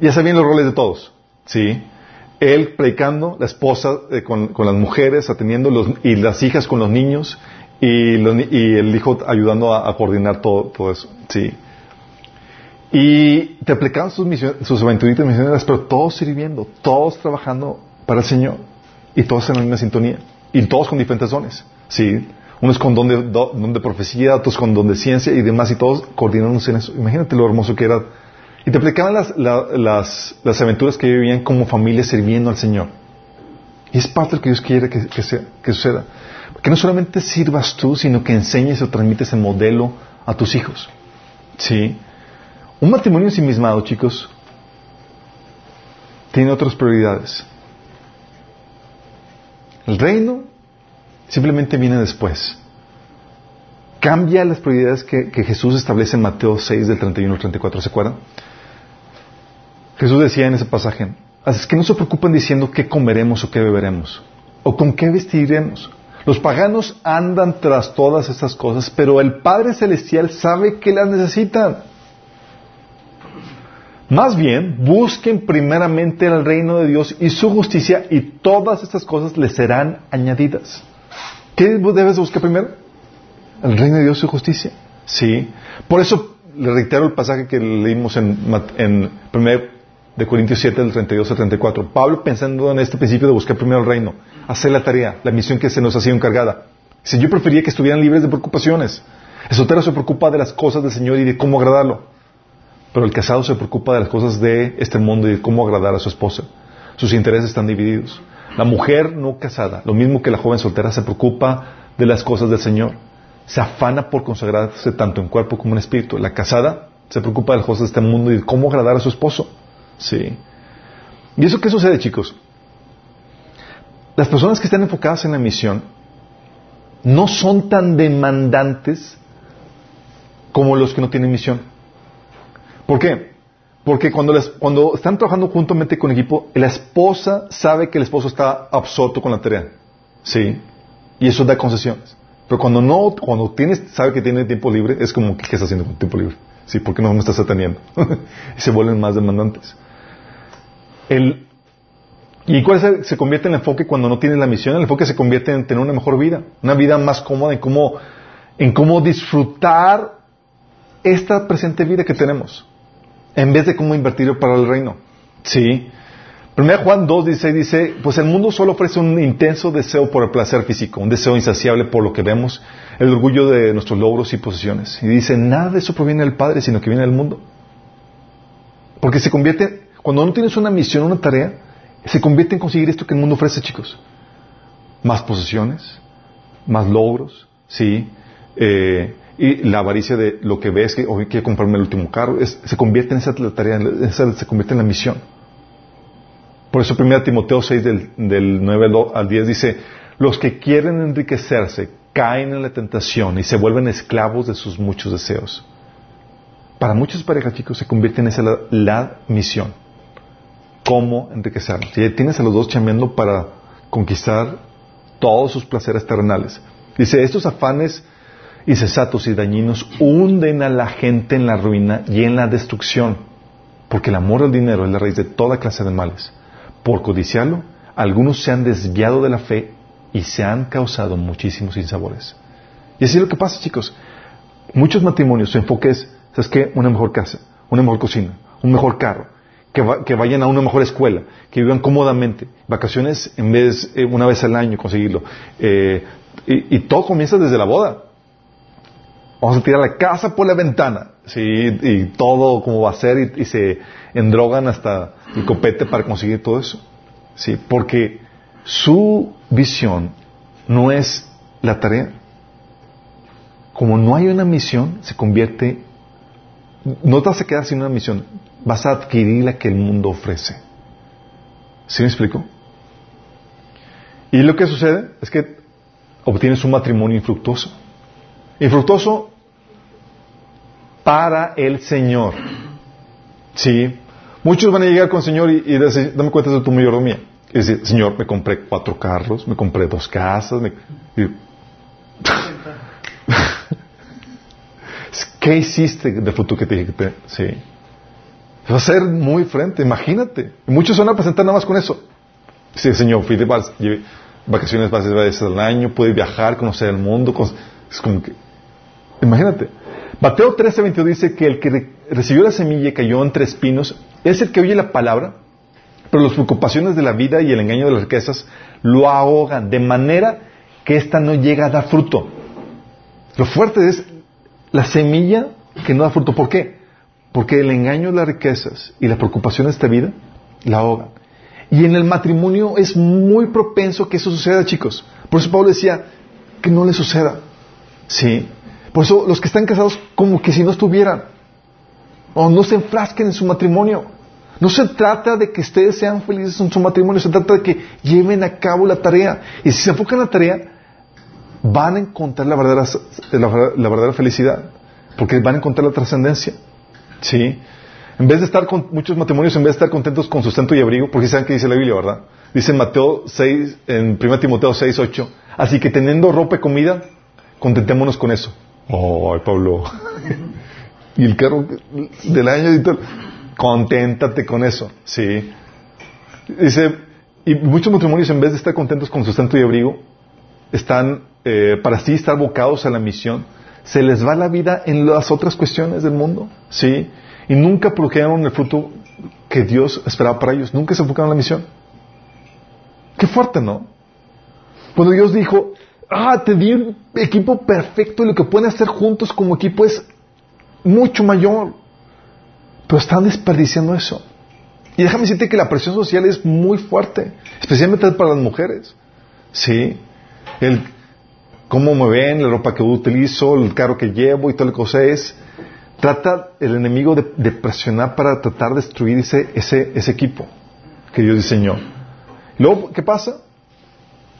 ya sabían los roles de todos, ¿sí? Él predicando, la esposa eh, con, las mujeres, atendiendo los, y las hijas con los niños y, y el hijo ayudando a, coordinar todo, todo eso, ¿sí? Y te aplicaban sus, sus aventuritas misioneras, pero todos sirviendo, todos trabajando para el Señor y todos en la misma sintonía. Y todos con diferentes dones. ¿sí? Unos con don de, profecía, otros con don de ciencia y demás, y todos coordinándose en eso. Imagínate lo hermoso que era. Y te aplicaban las, las, aventuras que vivían como familia sirviendo al Señor. Y es parte de lo que Dios quiere que, que, suceda. Que no solamente sirvas tú, sino que enseñes o transmites el modelo a tus hijos. ¿Sí? Un matrimonio ensimismado, chicos, tiene otras prioridades. El reino simplemente viene después. Cambia las prioridades que, Jesús establece en Mateo 6 del 31 al 34, ¿se acuerdan? Jesús decía en ese pasaje, así que no se preocupen diciendo qué comeremos o qué beberemos, o con qué vestiremos. Los paganos andan tras todas estas cosas, pero el Padre Celestial sabe que las necesitan. Más bien, busquen primeramente el reino de Dios y su justicia y todas estas cosas les serán añadidas. ¿Qué debes buscar primero? El reino de Dios y su justicia. Sí. Por eso le reitero el pasaje que leímos en, en 1 de Corintios 7, del 32 al 34. Pablo pensando en este principio de buscar primero el reino, hacer la tarea, la misión que se nos ha sido encargada. Si yo prefería que estuvieran libres de preocupaciones. El soltero se preocupa de las cosas del Señor y de cómo agradarlo. Pero el casado se preocupa de las cosas de este mundo y de cómo agradar a su esposa. Sus intereses están divididos. La mujer no casada, lo mismo que la joven soltera, se preocupa de las cosas del Señor. Se afana por consagrarse tanto en cuerpo como en espíritu. La casada se preocupa de las cosas de este mundo y de cómo agradar a su esposo. Sí. ¿Y eso qué sucede, chicos? Las personas que están enfocadas en la misión no son tan demandantes como los que no tienen misión. ¿Por qué? Porque cuando, cuando están trabajando juntamente con equipo, la esposa sabe que el esposo está absorto con la tarea. ¿Sí? Y eso da concesiones. Pero cuando no, cuando tienes, sabe que tiene tiempo libre, es como, ¿qué estás haciendo con tiempo libre? ¿Sí? ¿Por qué no me estás atendiendo? (laughs) y se vuelven más demandantes. El, ¿Y cuál se, se, convierte en el enfoque cuando no tienes la misión? El enfoque se convierte en tener una mejor vida, una vida más cómoda, en cómo, en cómo disfrutar esta presente vida que tenemos en vez de cómo invertirlo para el reino. Sí. Primero Juan 2 dice, dice, pues el mundo solo ofrece un intenso deseo por el placer físico, un deseo insaciable por lo que vemos, el orgullo de nuestros logros y posesiones. Y dice, nada de eso proviene del Padre, sino que viene del mundo. Porque se convierte, cuando no tienes una misión, una tarea, se convierte en conseguir esto que el mundo ofrece, chicos. Más posesiones, más logros, sí, eh, y la avaricia de lo que ves, que hoy quiero comprarme el último carro, se convierte en esa tarea, se convierte en la misión. Por eso 1 Timoteo 6 del, del 9 al 10 dice, los que quieren enriquecerse caen en la tentación y se vuelven esclavos de sus muchos deseos. Para muchas parejas, chicos, se convierte en esa la, misión. ¿Cómo enriquecernos? Si tienes a los dos chambeando para conquistar todos sus placeres terrenales, Dice, estos afanes insensatos y dañinos hunden a la gente en la ruina y en la destrucción, porque el amor al dinero es la raíz de toda clase de males. Por codiciarlo, algunos se han desviado de la fe y se han causado muchísimos insabores. Y así es lo que pasa, chicos. Muchos matrimonios, su enfoque es, ¿sabes qué? Una mejor casa, una mejor cocina, un mejor carro, que, vayan a una mejor escuela, que vivan cómodamente, vacaciones en vez, eh, una vez al año conseguirlo. Eh, y, todo comienza desde la boda. Vamos a tirar la casa por la ventana, ¿sí? Y todo como va a ser, y, se endrogan hasta el copete para conseguir todo eso. ¿Sí? Porque su visión no es la tarea. Como no hay una misión, se convierte, no te vas a quedar sin una misión, vas a adquirir la que el mundo ofrece. ¿Sí me explico? Y lo que sucede es que obtienes un matrimonio infructuoso. Infructuoso para el Señor. Sí. Muchos van a llegar con el Señor y, decir, dame cuenta de tu mayordomía. Y decir, Señor, me compré cuatro carros, me compré dos casas. (laughs) ¿Qué hiciste de fruto que te dije. Sí. Va a ser muy frente, imagínate. muchos van a presentar nada más con eso. Sí, Señor, fui de vacaciones varias veces al año, pude viajar, conocer el mundo. Es como que... Imagínate. Mateo 13:22 dice que el que recibió la semilla y cayó entre espinos es el que oye la palabra, pero las preocupaciones de la vida y el engaño de las riquezas lo ahogan de manera que ésta no llega a dar fruto. Lo fuerte es la semilla que no da fruto. ¿Por qué? Porque el engaño de las riquezas y la preocupación de esta vida la ahogan. Y en el matrimonio es muy propenso que eso suceda, chicos. Por eso Pablo decía que no le suceda. Sí. Por eso los que están casados como que si no estuvieran. O no se enfrasquen en su matrimonio. No se trata de que ustedes sean felices en su matrimonio, se trata de que lleven a cabo la tarea. Y si se enfocan en la tarea, van a encontrar la verdadera, la verdadera felicidad. Porque van a encontrar la trascendencia. Sí. En vez de estar con muchos matrimonios, en vez de estar contentos con sustento y abrigo, porque saben que dice la Biblia, ¿verdad? Dice Mateo 6, en 1 Timoteo 6, 8. Así que teniendo ropa y comida, contentémonos con eso. Ay, Pablo. y el carro del año todo. Conténtate con eso. Sí. Dice, y muchos matrimonios, en vez de estar contentos con sustento y abrigo, están, eh, para así estar bocados a la misión, se les va la vida en las otras cuestiones del mundo, ¿sí? Y nunca produjeron el fruto que Dios esperaba para ellos, nunca se enfocaron en la misión. Qué fuerte, ¿no? Cuando Dios dijo, ah, te di un equipo perfecto y lo que pueden hacer juntos como equipo es mucho mayor. Pero están desperdiciando eso. Y déjame decirte que la presión social es muy fuerte, especialmente para las mujeres. Sí. El cómo me ven, la ropa que utilizo, el carro que llevo y toda la cosa es, trata el enemigo de, presionar para tratar de destruir ese equipo que Dios diseñó. Luego, ¿qué pasa?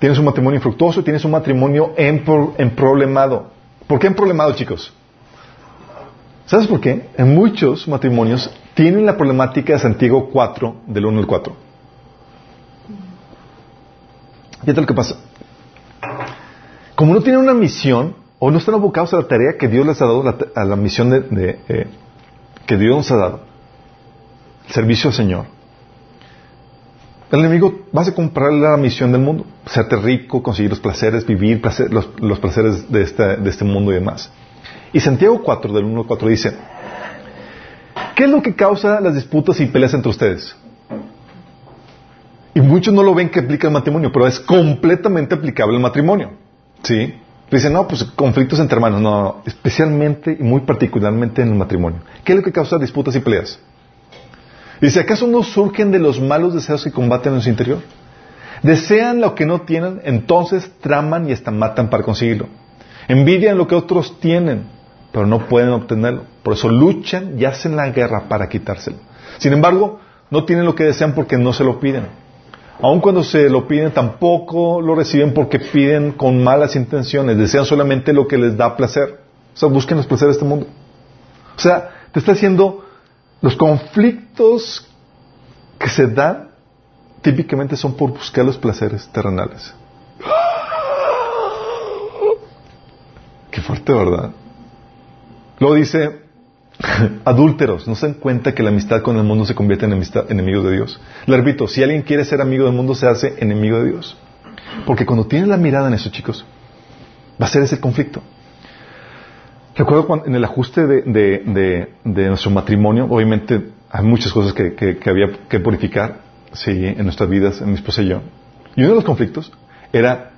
Tienes un matrimonio infructuoso, tienes un matrimonio emproblemado. ¿Por qué emproblemado, chicos? ¿Sabes por qué? En muchos matrimonios tienen la problemática de Santiago 4, del 1 al 4. Fíjate lo que pasa como no tienen una misión o no están abocados a la tarea que Dios les ha dado, a la misión de, eh, que Dios nos ha dado, el servicio al Señor, el enemigo va a comprar la misión del mundo, serte rico, conseguir los placeres, vivir los, placeres de este, mundo y demás. Y Santiago 4, del 1 al 4 dice, ¿qué es lo que causa las disputas y peleas entre ustedes? Y muchos no lo ven que aplica el matrimonio, pero es completamente aplicable al matrimonio. ¿Sí? Dicen, no, pues conflictos entre hermanos. No, especialmente y muy particularmente en el matrimonio. ¿Qué es lo que causa disputas y peleas? Dice, ¿acaso no surgen de los malos deseos que combaten en su interior? Desean lo que no tienen, entonces traman y hasta matan para conseguirlo. Envidian lo que otros tienen, pero no pueden obtenerlo. Por eso luchan y hacen la guerra para quitárselo. Sin embargo, no tienen lo que desean porque no se lo piden. Aun cuando se lo piden, tampoco lo reciben porque piden con malas intenciones, desean solamente lo que les da placer. O sea, busquen los placeres de este mundo. O sea, te está diciendo, los conflictos que se dan típicamente son por buscar los placeres terrenales. (gasps) Qué fuerte, ¿verdad? Luego dice, (laughs) adúlteros, ¿no se dan cuenta que la amistad con el mundo se convierte en amistad, enemigo de Dios? Le repito, si alguien quiere ser amigo del mundo, se hace enemigo de Dios. Porque cuando tienes la mirada en eso, chicos, va a ser ese conflicto. Recuerdo cuando, en el ajuste de, nuestro matrimonio, obviamente hay muchas cosas que, había que purificar sí, en nuestras vidas, en mi esposa y yo. Y uno de los conflictos era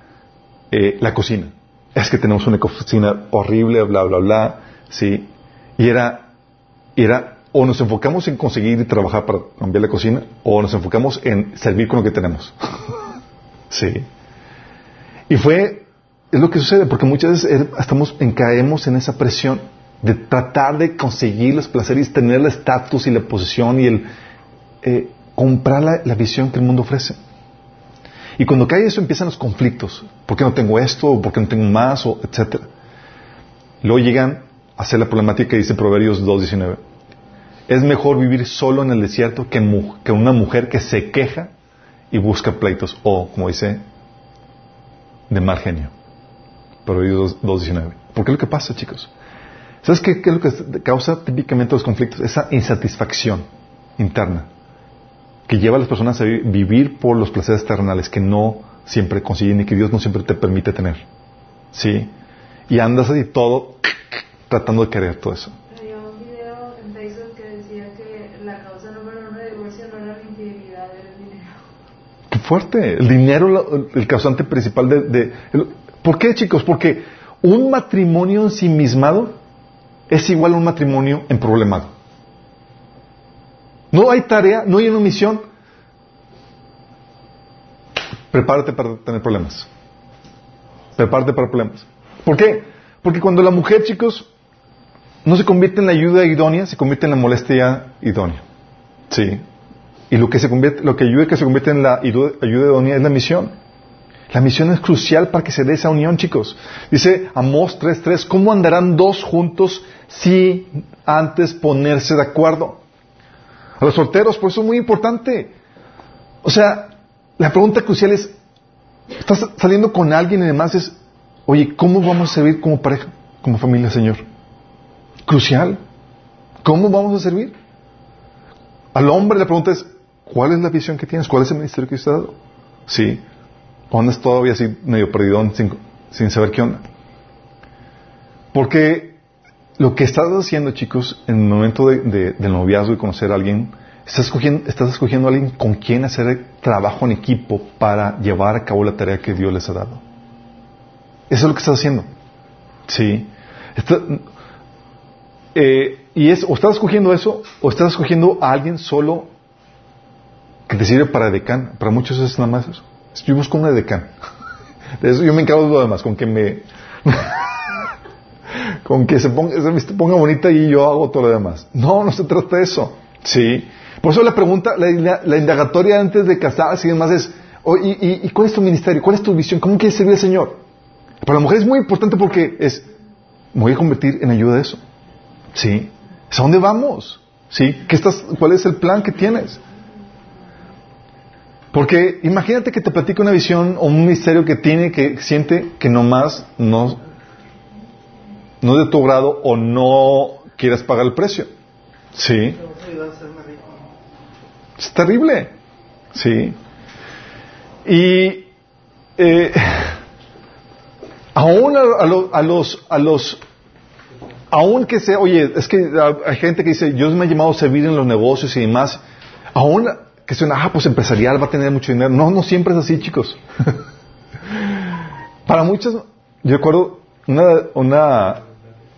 eh, la cocina. Es que tenemos una cocina horrible, bla, bla, bla, sí. Y era, era, o nos enfocamos en conseguir trabajar para cambiar la cocina, o nos enfocamos en servir con lo que tenemos. (laughs) sí. Y fue, es lo que sucede, porque muchas veces estamos, caemos en esa presión de tratar de conseguir los placeres, tener el estatus y la posición y el eh, comprar la, visión que el mundo ofrece. Y cuando cae eso empiezan los conflictos. ¿Por qué no tengo esto? ¿O ¿Por qué no tengo más? O etcétera. Luego llegan a ser la problemática que dice Proverbios 2.19. Es mejor vivir solo en el desierto que, que una mujer que se queja y busca pleitos. O, como dice de mal genio. Proverbios 2.19. ¿Por qué es lo que pasa, chicos? ¿Sabes qué, es lo que causa típicamente los conflictos? Esa insatisfacción interna que lleva a las personas a vivir por los placeres terrenales que no siempre consiguen y que Dios no siempre te permite tener. ¿Sí? Y andas así todo tratando de querer todo eso. fuerte. El dinero, el causante principal de... ¿Por qué, chicos? Porque un matrimonio ensimismado es igual a un matrimonio en problemado. No hay tarea, no hay una misión. Prepárate para tener problemas. Prepárate para problemas. ¿Por qué? Porque cuando la mujer, chicos, no se convierte en la ayuda idónea, se convierte en la molestia idónea. Sí. Y lo que, se convierte, lo que ayuda que se convierte en la ayuda idónea es la misión. La misión es crucial para que se dé esa unión, chicos. Dice Amós 3.3, ¿cómo andarán dos juntos si antes ponerse de acuerdo? A los solteros, por eso es muy importante. O sea, la pregunta crucial es, estás saliendo con alguien y demás es, oye, ¿cómo vamos a servir como pareja, como familia, Señor? Crucial. ¿Cómo vamos a servir? Al hombre la pregunta es, ¿Cuál es la visión que tienes? ¿Cuál es el ministerio que te ha dado? Sí. ¿O andas todavía así medio perdido sin, saber qué onda? Porque lo que estás haciendo, chicos, en el momento de, del noviazgo y conocer a alguien, estás escogiendo, estás escogiendo a alguien con quien hacer trabajo en equipo para llevar a cabo la tarea que Dios les ha dado. Eso es lo que estás haciendo. Sí. Eh, y es, o estás escogiendo eso, o estás escogiendo a alguien solo que te sirve para decán. Para muchos es nada más eso. Yo busco una decán. (laughs) De eso yo me encargo de lo demás, con que me... (laughs) con que se ponga, se ponga bonita y yo hago todo lo demás. No, no se trata de eso. Sí. Por eso la pregunta, la, indagatoria antes de casarse y demás es, oh, y, cuál es tu ministerio? ¿Cuál es tu visión? ¿Cómo quieres servir al Señor? Para la mujer es muy importante porque es, me voy a convertir en ayuda de eso. Sí. ¿A dónde vamos? ¿Sí? ¿Qué estás, ¿Cuál es el plan que tienes? Porque imagínate que te platica una visión o un misterio que tiene, que siente que nomás no, no es de tu grado o no quieras pagar el precio. Sí. Es terrible. Sí. Y eh, (laughs) aún a, a, los, a los, aún que sea, oye, es que hay gente que dice, Dios me ha llamado a servir en los negocios y demás, aún que es una, ah, pues empresarial, va a tener mucho dinero. No, no siempre es así, chicos. (laughs) Para muchos, yo recuerdo una, una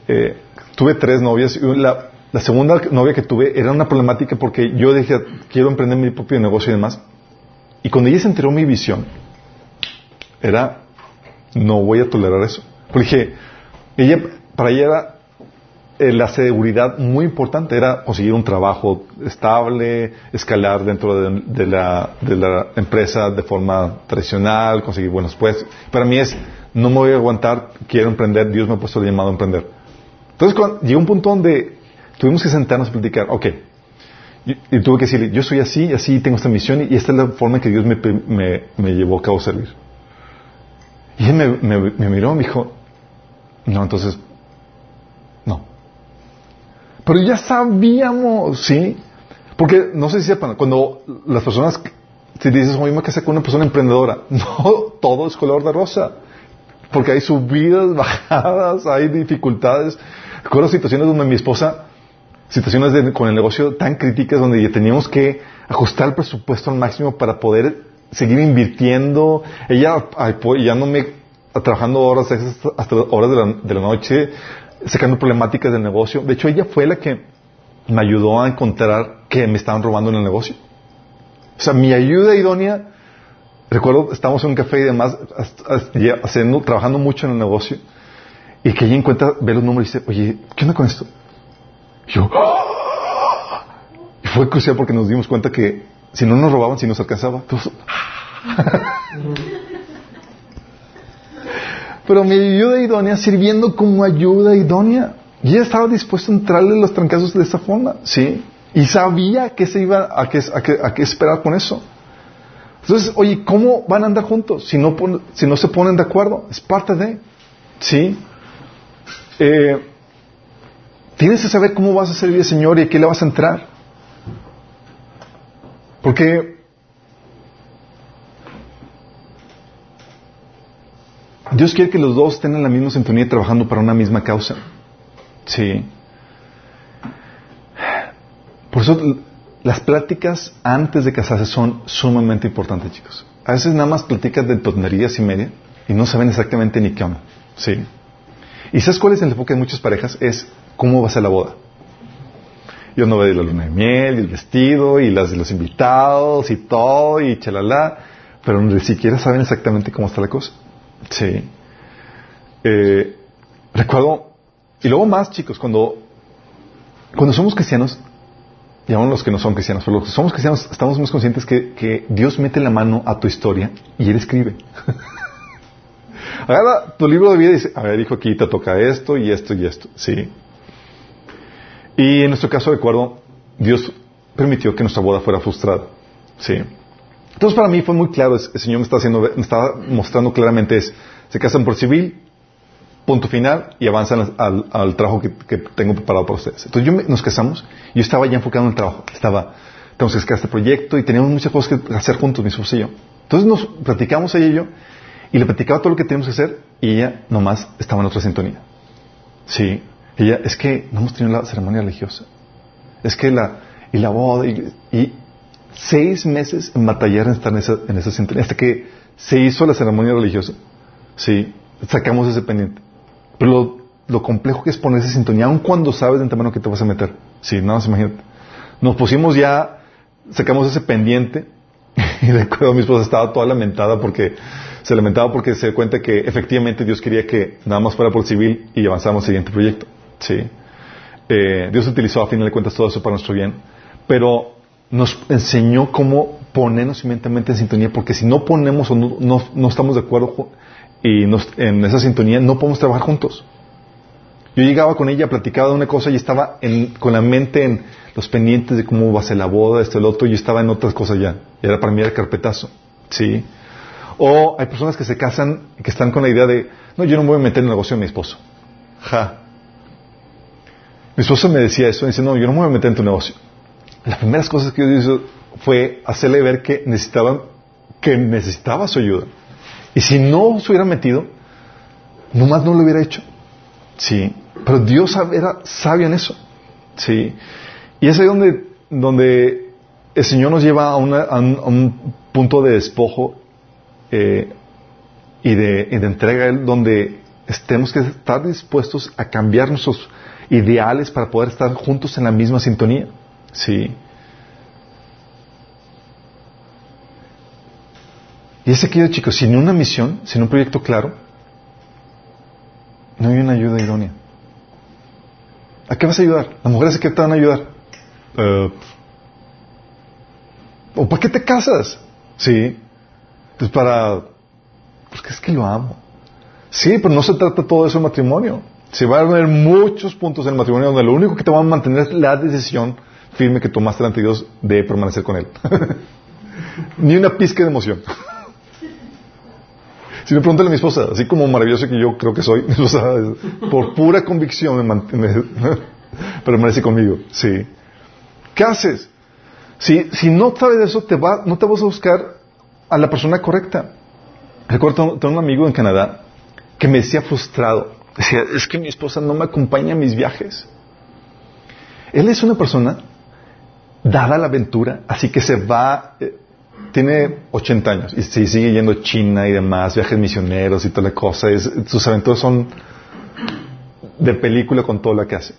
eh, tuve tres novias y la, segunda novia que tuve era una problemática porque yo dije, quiero emprender mi propio negocio y demás. Y cuando ella se enteró mi visión, era, no voy a tolerar eso. Porque ella, para ella era eh, la seguridad muy importante era conseguir un trabajo estable, escalar dentro de, la, de, la, empresa de forma tradicional, conseguir buenos puestos. Para mí es, no me voy a aguantar, quiero emprender, Dios me ha puesto el llamado a emprender. Entonces cuando, llegó un punto donde tuvimos que sentarnos a platicar, ok, y, tuve que decirle, yo soy así, así tengo esta misión y esta es la forma en que Dios me, me, me llevó a cabo servir. Y él me, miró y me dijo, No, entonces. Pero ya sabíamos, ¿sí? Porque, no sé si sepan, cuando las personas, si dices, oye, me casé con una persona emprendedora, (laughs) no, todo es color de rosa. Porque hay subidas, (laughs) bajadas, hay dificultades. Recuerdo situaciones donde mi esposa, situaciones con el negocio tan críticas donde ya teníamos que ajustar el presupuesto al máximo para poder seguir invirtiendo. Ella apoyándome, trabajando horas hasta horas de la, de la noche, sacando problemáticas del negocio. De hecho, ella fue la que me ayudó a encontrar que me estaban robando en el negocio. O sea, mi ayuda idónea, recuerdo, estábamos en un café y demás, haciendo, trabajando mucho en el negocio, y que ella encuentra, ve los números y dice, oye, ¿qué onda con esto? Y yo, ¡Ah!". y fue crucial porque nos dimos cuenta que si no nos robaban, si nos alcanzaba, (laughs) (laughs) pero mi ayuda idónea sirviendo como ayuda idónea. Y estaba dispuesto a entrarle los trancazos de esa forma, ¿sí? Y sabía que se iba a qué, a esperar con eso. Entonces, oye, ¿cómo van a andar juntos si no, si no se ponen de acuerdo? Es parte de, ¿sí? Eh, tienes que saber cómo vas a servir al Señor y a qué le vas a entrar. Porque Dios quiere que los dos estén en la misma sintonía trabajando para una misma causa. Sí. Por eso las pláticas antes de casarse son sumamente importantes, chicos. A veces nada más platicas de tonterías y media y no saben exactamente ni qué onda. Sí. ¿Y sabes cuál es el enfoque de muchas parejas? Es cómo va a ser la boda. Yo no veo la luna de miel y el vestido y las de los invitados y todo y chalala, pero ni siquiera saben exactamente cómo está la cosa. Sí. Eh, recuerdo, y luego más chicos, cuando, cuando somos cristianos, y aún los que no son cristianos, pero los que somos cristianos estamos más conscientes que, que Dios mete la mano a tu historia y Él escribe. (laughs) Agarra tu libro de vida y dice, a ver, hijo, aquí te toca esto y esto y esto. Sí. Y en nuestro caso, recuerdo, Dios permitió que nuestra boda fuera frustrada. Sí. Entonces para mí fue muy claro, el Señor me está haciendo, me estaba mostrando claramente es, se casan por civil, punto final, y avanzan al, trabajo que, tengo preparado para ustedes. Entonces yo nos casamos, y yo estaba ya enfocado en el trabajo, estaba, tenemos que sacar este proyecto, y teníamos muchas cosas que hacer juntos, mi esposo y yo. Entonces nos platicamos ella y yo, y le platicaba todo lo que teníamos que hacer, y ella nomás estaba en otra sintonía. Sí, ella, es que no hemos tenido la ceremonia religiosa. Es que la, y la boda, y seis meses en batallar en estar en esa, en esa sintonía, hasta que se hizo la ceremonia religiosa. Sí, sacamos ese pendiente. Pero lo, complejo que es poner esa sintonía, aun cuando sabes de antemano que te vas a meter. Sí, nada más imagínate. Nos pusimos ya, sacamos ese pendiente, (laughs) y de acuerdo mi esposa estaba toda lamentada porque, se lamentaba porque se cuenta que efectivamente Dios quería que nada más fuera por civil y avanzáramos al siguiente proyecto. Sí. Eh, Dios utilizó a final de cuentas todo eso para nuestro bien. Pero nos enseñó cómo ponernos mentalmente en sintonía, porque si no ponemos o no, no, estamos de acuerdo y en esa sintonía, no podemos trabajar juntos. Yo llegaba con ella, platicaba de una cosa y estaba con la mente en los pendientes de cómo va a ser la boda, esto, el otro, y yo estaba en otras cosas ya. Y era para mí el carpetazo. ¿Sí? O hay personas que se casan que están con la idea de, no, yo no me voy a meter en el negocio de mi esposo. Ja. Mi esposo me decía eso, dice, no, yo no me voy a meter en tu negocio las primeras cosas que Dios hizo fue hacerle ver que necesitaban, que necesitaba su ayuda. Y si no se hubiera metido, nomás no lo hubiera hecho. Sí. Pero Dios era sabio en eso. Sí. Y es ahí donde, donde el Señor nos lleva a, un, punto de despojo eh, y, de, y de entrega donde tenemos que estar dispuestos a cambiar nuestros ideales para poder estar juntos en la misma sintonía. Sí. Y ese querido chicos, sin una misión, sin un proyecto claro, no hay una ayuda idónea. ¿A qué vas a ayudar? Las mujeres a qué te van a ayudar. Eh, ¿O para qué te casas? Sí. Pues para... Porque es que lo amo. Sí, pero no se trata todo eso en matrimonio. Se van a ver muchos puntos en el matrimonio donde lo único que te va a mantener es la decisión firme que tomaste ante Dios de permanecer con Él. (laughs) Ni una pizca de emoción. (laughs) Si me pregúntale a mi esposa, así como maravilloso que yo creo que soy, (laughs) mi esposa, por pura convicción me permanece conmigo. Sí. ¿Qué haces? Si, si no sabes eso, te va, no te vas a buscar a la persona correcta. Recuerdo, tengo un amigo en Canadá que me decía frustrado. Decía, es que mi esposa no me acompaña a mis viajes. Él es una persona dada la aventura, así que se va, eh, tiene 80 años y se sigue yendo a China y demás, viajes misioneros y toda la cosa. sus aventuras son de película con todo lo que hace.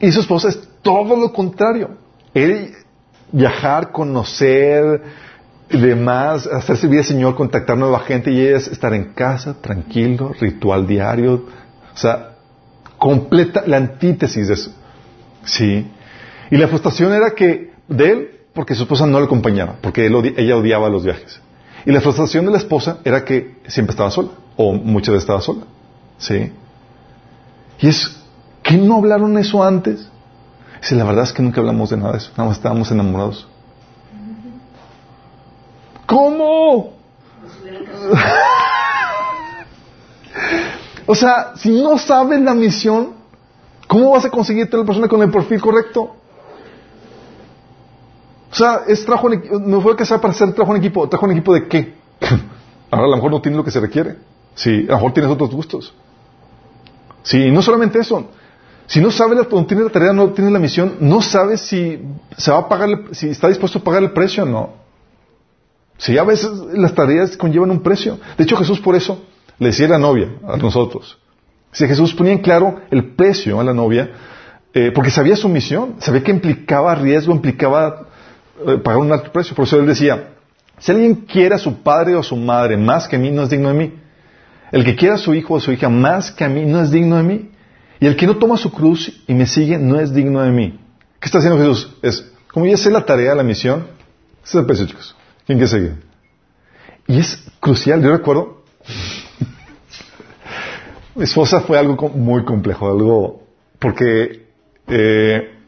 Y su esposa es todo lo contrario. Él viajar, conocer, demás, hacerse vida Señor, contactar nueva gente y ella es estar en casa, tranquilo, ritual diario. O sea, completa la antítesis de eso. Sí. Y la frustración era que de él, porque su esposa no le acompañaba, porque ella odiaba los viajes. Y la frustración de la esposa era que siempre estaba sola, o muchas veces estaba sola. ¿Sí? Y es, ¿qué no hablaron eso antes? Si la verdad es que nunca hablamos de nada de eso, nada más estábamos enamorados. ¿Cómo? (laughs) o sea, si no sabes la misión, ¿cómo vas a conseguir tener la persona con el perfil correcto? O sea, es trabajo me fue a casar para hacer trabajo en equipo. ¿Trabajo en equipo de qué? (clears throat) Ahora a lo mejor no tiene lo que se requiere. Sí, a lo mejor tienes otros gustos. Sí, no solamente eso. Si no sabe la, no tiene la tarea, no tiene la misión, no sabe si se va a pagar, si está dispuesto a pagar el precio o no. Si a veces las tareas conllevan un precio. De hecho, Jesús por eso le decía a la novia, a nosotros. Si Jesús ponía en claro el precio a la novia, eh, porque sabía su misión, sabía que implicaba riesgo, implicaba eh, pagar un alto precio. Por eso él decía, si alguien quiere a su padre o su madre más que a mí, no es digno de mí. El que quiera a su hijo o su hija más que a mí, no es digno de mí. Y el que no toma su cruz y me sigue, no es digno de mí. ¿Qué está haciendo Jesús? Es, como ya sé la tarea, la misión, ese es el precio, chicos. ¿Quién que seguir? Y es crucial, yo recuerdo, (laughs) mi esposa fue algo muy complejo, algo, porque eh,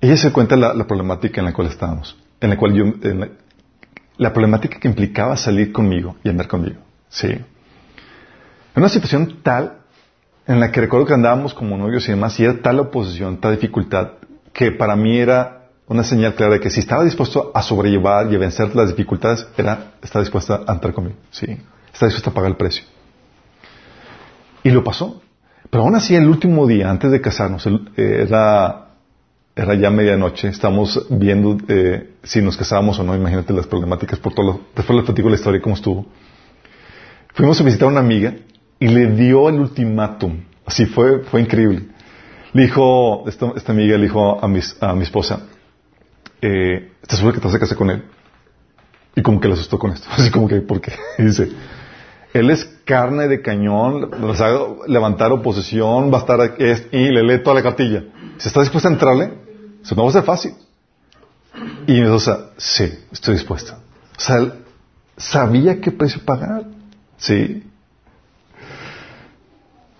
ella se cuenta la, problemática en la cual estábamos, en la cual yo, la, problemática que implicaba salir conmigo y andar conmigo, sí. En una situación tal en la que recuerdo que andábamos como novios y demás, y era tal oposición, tal dificultad, que para mí era una señal clara de que si estaba dispuesto a sobrellevar y a vencer las dificultades, era, estaba dispuesta a andar conmigo, sí. Estaba dispuesta a pagar el precio. Y lo pasó. Pero aún así, el último día, antes de casarnos, era era ya medianoche, estamos viendo eh, si nos casábamos o no, imagínate las problemáticas por todo lo, después les platico la historia cómo estuvo. Fuimos a visitar a una amiga y le dio el ultimátum, así fue, fue increíble. Le dijo, esta, esta amiga le dijo a, a mi esposa, eh, ¿estás que te vas a casar con él? Y como que le asustó con esto, (laughs) así como que, ¿por qué? Y dice, él es carne de cañón, va a levantar oposición, va a estar aquí, y le lee toda la cartilla. Si está dispuesta a entrarle, eso no va a ser fácil. Y mi esposa, sí, estoy dispuesta. O sea, sabía qué precio pagar. Sí.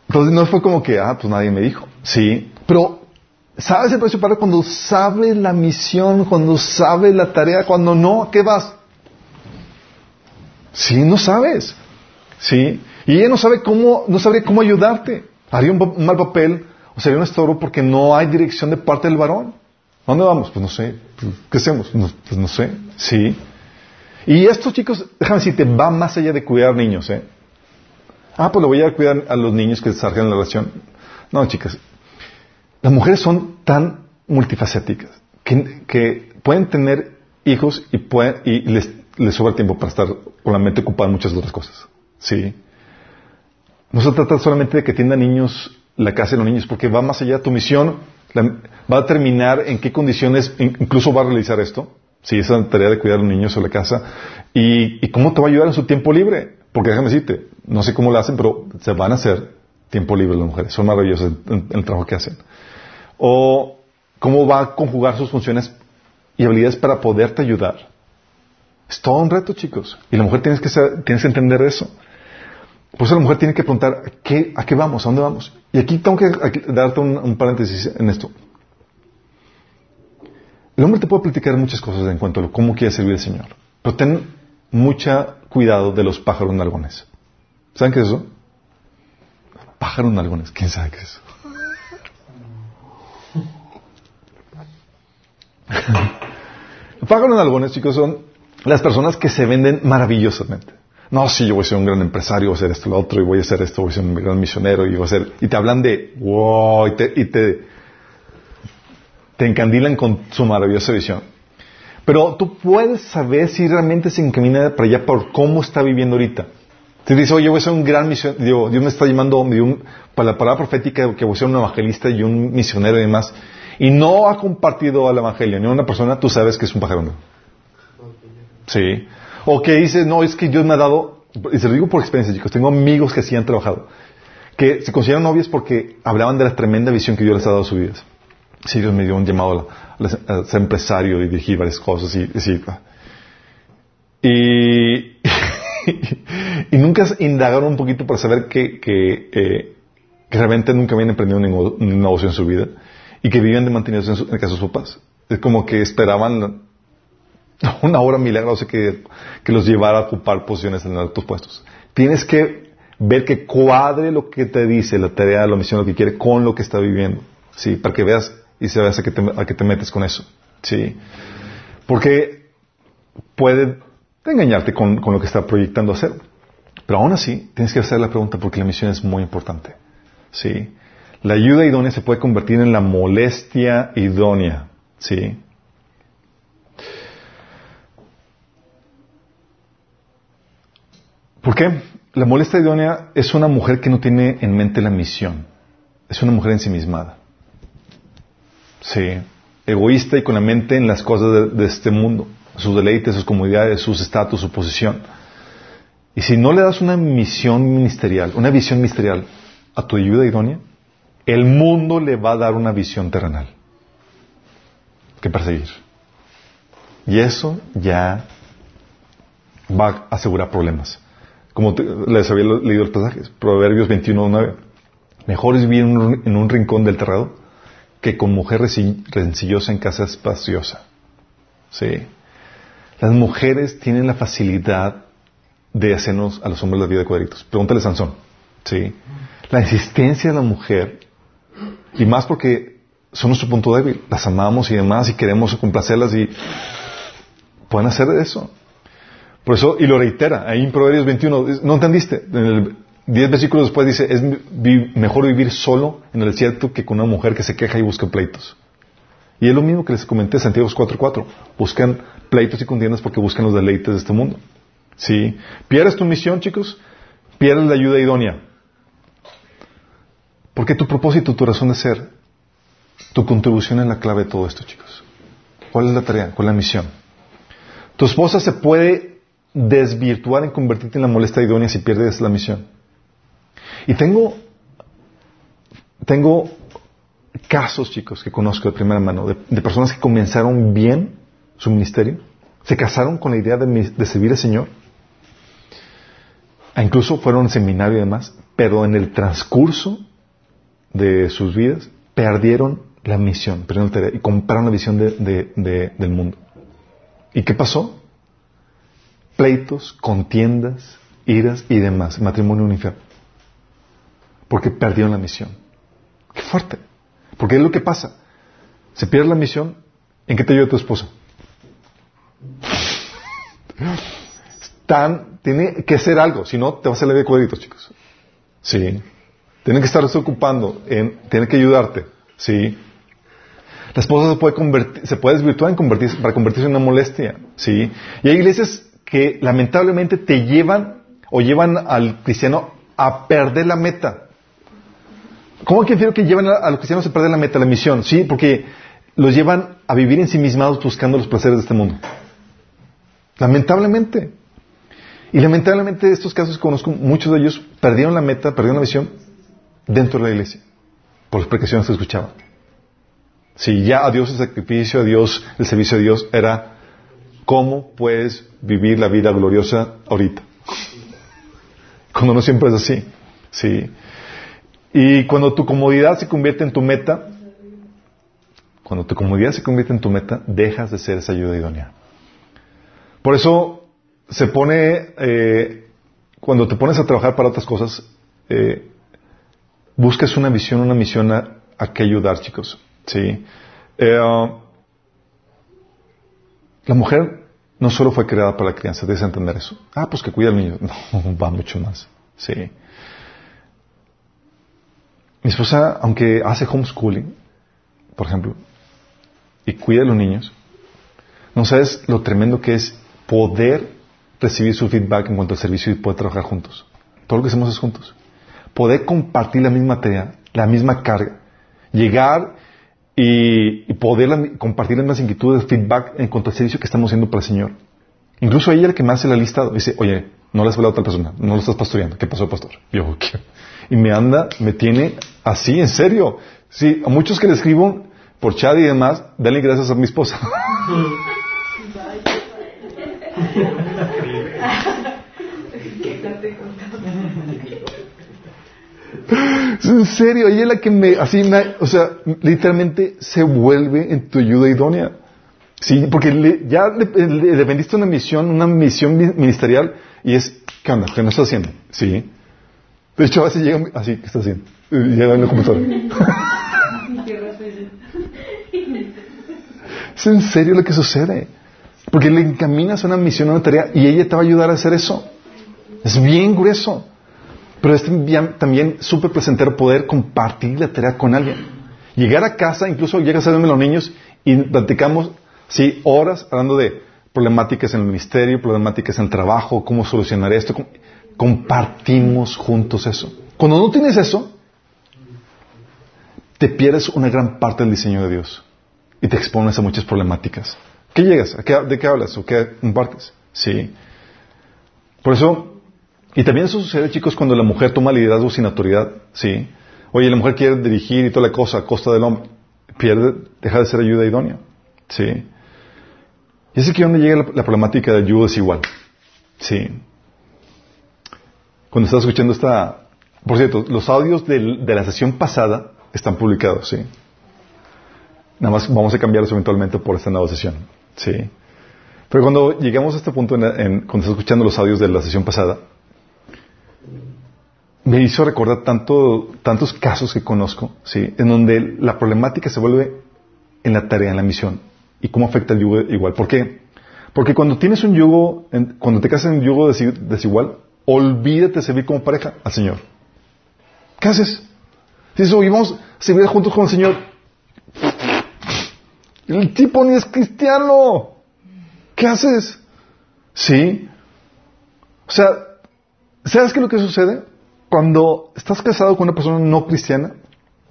Entonces no fue como que, ah, pues nadie me dijo. Sí. Pero, ¿sabes el precio pagar cuando sabes la misión, cuando sabes la tarea, cuando no, ¿a qué vas? Sí, no sabes. Sí. Y ella no sabe cómo, no sabría cómo ayudarte. Haría un mal papel sería un estorbo porque no hay dirección de parte del varón. ¿A dónde vamos? Pues no sé. ¿Qué hacemos? pues no sé. Sí. Y esto, chicos, déjame decirte, va más allá de cuidar niños, ¿eh? Ah, pues lo voy a cuidar a los niños que salgan en la relación. No, chicas. Las mujeres son tan multifacéticas que, pueden tener hijos y, les, les sobra tiempo para estar con la mente ocupada en muchas otras cosas. Sí. No se trata solamente de que atiendan niños la casa de los niños, porque va más allá. Tu misión va a determinar en qué condiciones incluso va a realizar esto. Si esa tarea de cuidar a los niños o la casa. Y, cómo te va a ayudar en su tiempo libre. Porque déjame decirte, no sé cómo lo hacen, pero se van a hacer tiempo libre las mujeres. Son maravillosas en, el trabajo que hacen. O cómo va a conjugar sus funciones y habilidades para poderte ayudar. Es todo un reto, chicos. Y la mujer tienes que, tienes que entender eso. Por eso la mujer tiene que preguntar, ¿a qué vamos? ¿A dónde vamos? Y aquí tengo que darte un, paréntesis en esto. El hombre te puede platicar muchas cosas en cuanto a cómo quiere servir al Señor. Pero ten mucha cuidado de los pájaros nalgones. ¿Saben qué es eso? Pájaros nalgones. ¿Quién sabe qué es eso? Los (laughs) pájaros nalgones, chicos, son las personas que se venden maravillosamente. No, sí, yo voy a ser un gran empresario, voy a hacer esto, lo otro, y voy a hacer esto, voy a ser un gran misionero, y voy a ser... Y te hablan de, wow, y te, y te, te encandilan con su maravillosa visión. Pero tú puedes saber si realmente se encamina para allá por cómo está viviendo ahorita. Si dice, oye, voy a ser un gran misionero, Dios me está llamando para la palabra profética que voy a ser un evangelista y un misionero y demás, y no ha compartido al evangelio ni una persona, tú sabes que es un pajarón. Sí. O que dice, no, es que Dios me ha dado, y se lo digo por experiencia, chicos, tengo amigos que sí han trabajado, que se consideran novios porque hablaban de la tremenda visión que Dios les ha dado a sus vidas. Sí, Dios me dio un llamado a, ser empresario y dirigir varias cosas y, y, (laughs) y, nunca indagaron un poquito para saber que, que, eh, que realmente nunca habían emprendido ningún, negocio en su vida y que vivían de mantenidos en, en el caso de sus papás. Es como que esperaban (laughs) una obra milagrosa que, que los llevara a ocupar posiciones en altos puestos. Tienes que ver que cuadre lo que te dice la tarea, la misión, lo que quiere con lo que está viviendo. Sí, para que veas y sabes a qué te, a qué te metes con eso. Sí. Porque puede engañarte con, con, lo que está proyectando hacer. Pero aún así, tienes que hacer la pregunta porque la misión es muy importante. Sí. La ayuda idónea se puede convertir en la molestia idónea. Sí. ¿Por qué? La molestia idónea es una mujer que no tiene en mente la misión. Es una mujer ensimismada. Sí. Egoísta y con la mente en las cosas de, este mundo. Sus deleites, sus comodidades, sus estatus, su posición. Y si no le das una misión ministerial, una visión ministerial a tu ayuda idónea, el mundo le va a dar una visión terrenal que perseguir. Y eso ya va a asegurar problemas. Como les había leído los pasajes, Proverbios 21.9. Mejor es vivir en un, rincón del terrado que con mujer rencillosa en casa espaciosa. ¿Sí? Las mujeres tienen la facilidad de hacernos a los hombres la vida de cuadritos. Pregúntale a Sansón. ¿Sí? La insistencia de la mujer, y más porque son nuestro punto débil, las amamos y demás y queremos complacerlas y pueden hacer eso. Por eso, y lo reitera, ahí en Proverbios 21, ¿no entendiste? En el 10 versículos después dice, es mejor vivir solo en el desierto que con una mujer que se queja y busca pleitos. Y es lo mismo que les comenté en Santiago 4.4. Buscan pleitos y contiendas porque buscan los deleites de este mundo. ¿Sí? ¿Pierdes tu misión, chicos? Pierdes la ayuda idónea. Porque tu propósito, tu razón de ser, tu contribución es la clave de todo esto, chicos. ¿Cuál es la tarea? ¿Cuál es la misión? Tu esposa se puede desvirtuar en convertirte en la molesta idónea si pierdes la misión. Y tengo, tengo casos, chicos, que conozco de primera mano, de, personas que comenzaron bien su ministerio, se casaron con la idea de, servir al Señor, e incluso fueron al seminario y demás, pero en el transcurso de sus vidas perdieron la misión, perdieron y compraron la visión del mundo. ¿Y qué pasó? Pleitos, contiendas, iras y demás. Matrimonio un infierno. Porque perdieron la misión. Qué fuerte. Porque es lo que pasa. Se pierde la misión, ¿en qué te ayuda tu esposa? Están, tiene que hacer algo, si no te vas a salir de cuadritos, chicos. Sí. Tienen que estarse ocupando, en, tienen que ayudarte. Sí. La esposa se puede convertir, se puede desvirtuar en convertirse, para convertirse en una molestia. Sí. Y hay iglesias que lamentablemente te llevan o llevan al cristiano a perder la meta. ¿Cómo que quiero que llevan a, los cristianos a perder la meta, la misión? Sí, porque los llevan a vivir ensimismados buscando los placeres de este mundo. Lamentablemente. Y lamentablemente estos casos conozco, muchos de ellos perdieron la meta, perdieron la misión dentro de la iglesia, por las precauciones que escuchaban. Si ya a Dios el sacrificio, a Dios el servicio a Dios era ¿Cómo puedes vivir la vida gloriosa ahorita? Cuando no siempre es así. Sí. Y cuando tu comodidad se convierte en tu meta, cuando tu comodidad se convierte en tu meta, dejas de ser esa ayuda idónea. Por eso se pone, eh, cuando te pones a trabajar para otras cosas, eh, buscas una visión, una misión a, a que ayudar, chicos. Sí. Eh, la mujer no solo fue creada para la crianza, debes entender eso. Ah, pues que cuida al niño. (laughs) No, va mucho más. Sí. Mi esposa, aunque hace homeschooling, por ejemplo, y cuida a los niños, no sabes lo tremendo que es poder recibir su feedback en cuanto al servicio y poder trabajar juntos. Todo lo que hacemos es juntos. Poder compartir la misma tarea, la misma carga. Llegar y, poder compartir las inquietudes, feedback en cuanto al servicio que estamos haciendo para el Señor. Incluso ella la que me hace la lista dice, oye, no le has hablado a otra persona, no lo estás pastoreando. ¿Qué pasó, pastor? Yo, ¿qué? Y me anda, me tiene así, en serio. Sí, a muchos que le escribo por chat y demás, dale gracias a mi esposa. (laughs) en serio, ella es la que me, así me, o sea, literalmente se vuelve en tu ayuda idónea. Sí, porque ya le, dependiste una misión, una misión ministerial, y es, ¿qué onda? ¿Qué no estás haciendo? Sí. De hecho, a veces llega así, ¿qué estás haciendo? Llega en la computadora. (laughs) es en serio lo que sucede. Porque le encaminas una misión, una tarea, y ella te va a ayudar a hacer eso. Es bien grueso. Pero es también súper placentero poder compartir la tarea con alguien. Llegar a casa, incluso llegas a verme los niños y platicamos, sí, horas hablando de problemáticas en el ministerio, problemáticas en el trabajo, cómo solucionar esto. Compartimos juntos eso. Cuando no tienes eso, te pierdes una gran parte del diseño de Dios y te expones a muchas problemáticas. ¿Qué llegas? ¿De qué hablas? ¿O qué compartes? Sí. Por eso, y también eso sucede, chicos, cuando la mujer toma liderazgo sin autoridad. Sí. Oye, la mujer quiere dirigir y toda la cosa a costa del hombre. Pierde, deja de ser ayuda idónea. Sí. Y es aquí donde llega la, problemática de ayuda desigual. Sí. Cuando estás escuchando esta... Por cierto, los audios de la sesión pasada están publicados, sí. Nada más vamos a cambiarlos eventualmente por esta nueva sesión. Sí. Pero cuando llegamos a este punto, en, cuando estás escuchando los audios de la sesión pasada, me hizo recordar tanto, tantos casos que conozco, ¿sí? En donde la problemática se vuelve en la tarea, en la misión. ¿Y cómo afecta el yugo igual? ¿Por qué? Porque cuando tienes un yugo, cuando te casas en un yugo desigual, olvídate de servir como pareja al Señor. ¿Qué haces? Dices, oye, vamos a servir juntos con el Señor. El tipo ni es cristiano. ¿Qué haces? ¿Sí? O sea, ¿sabes qué es lo que sucede? Cuando estás casado con una persona no cristiana,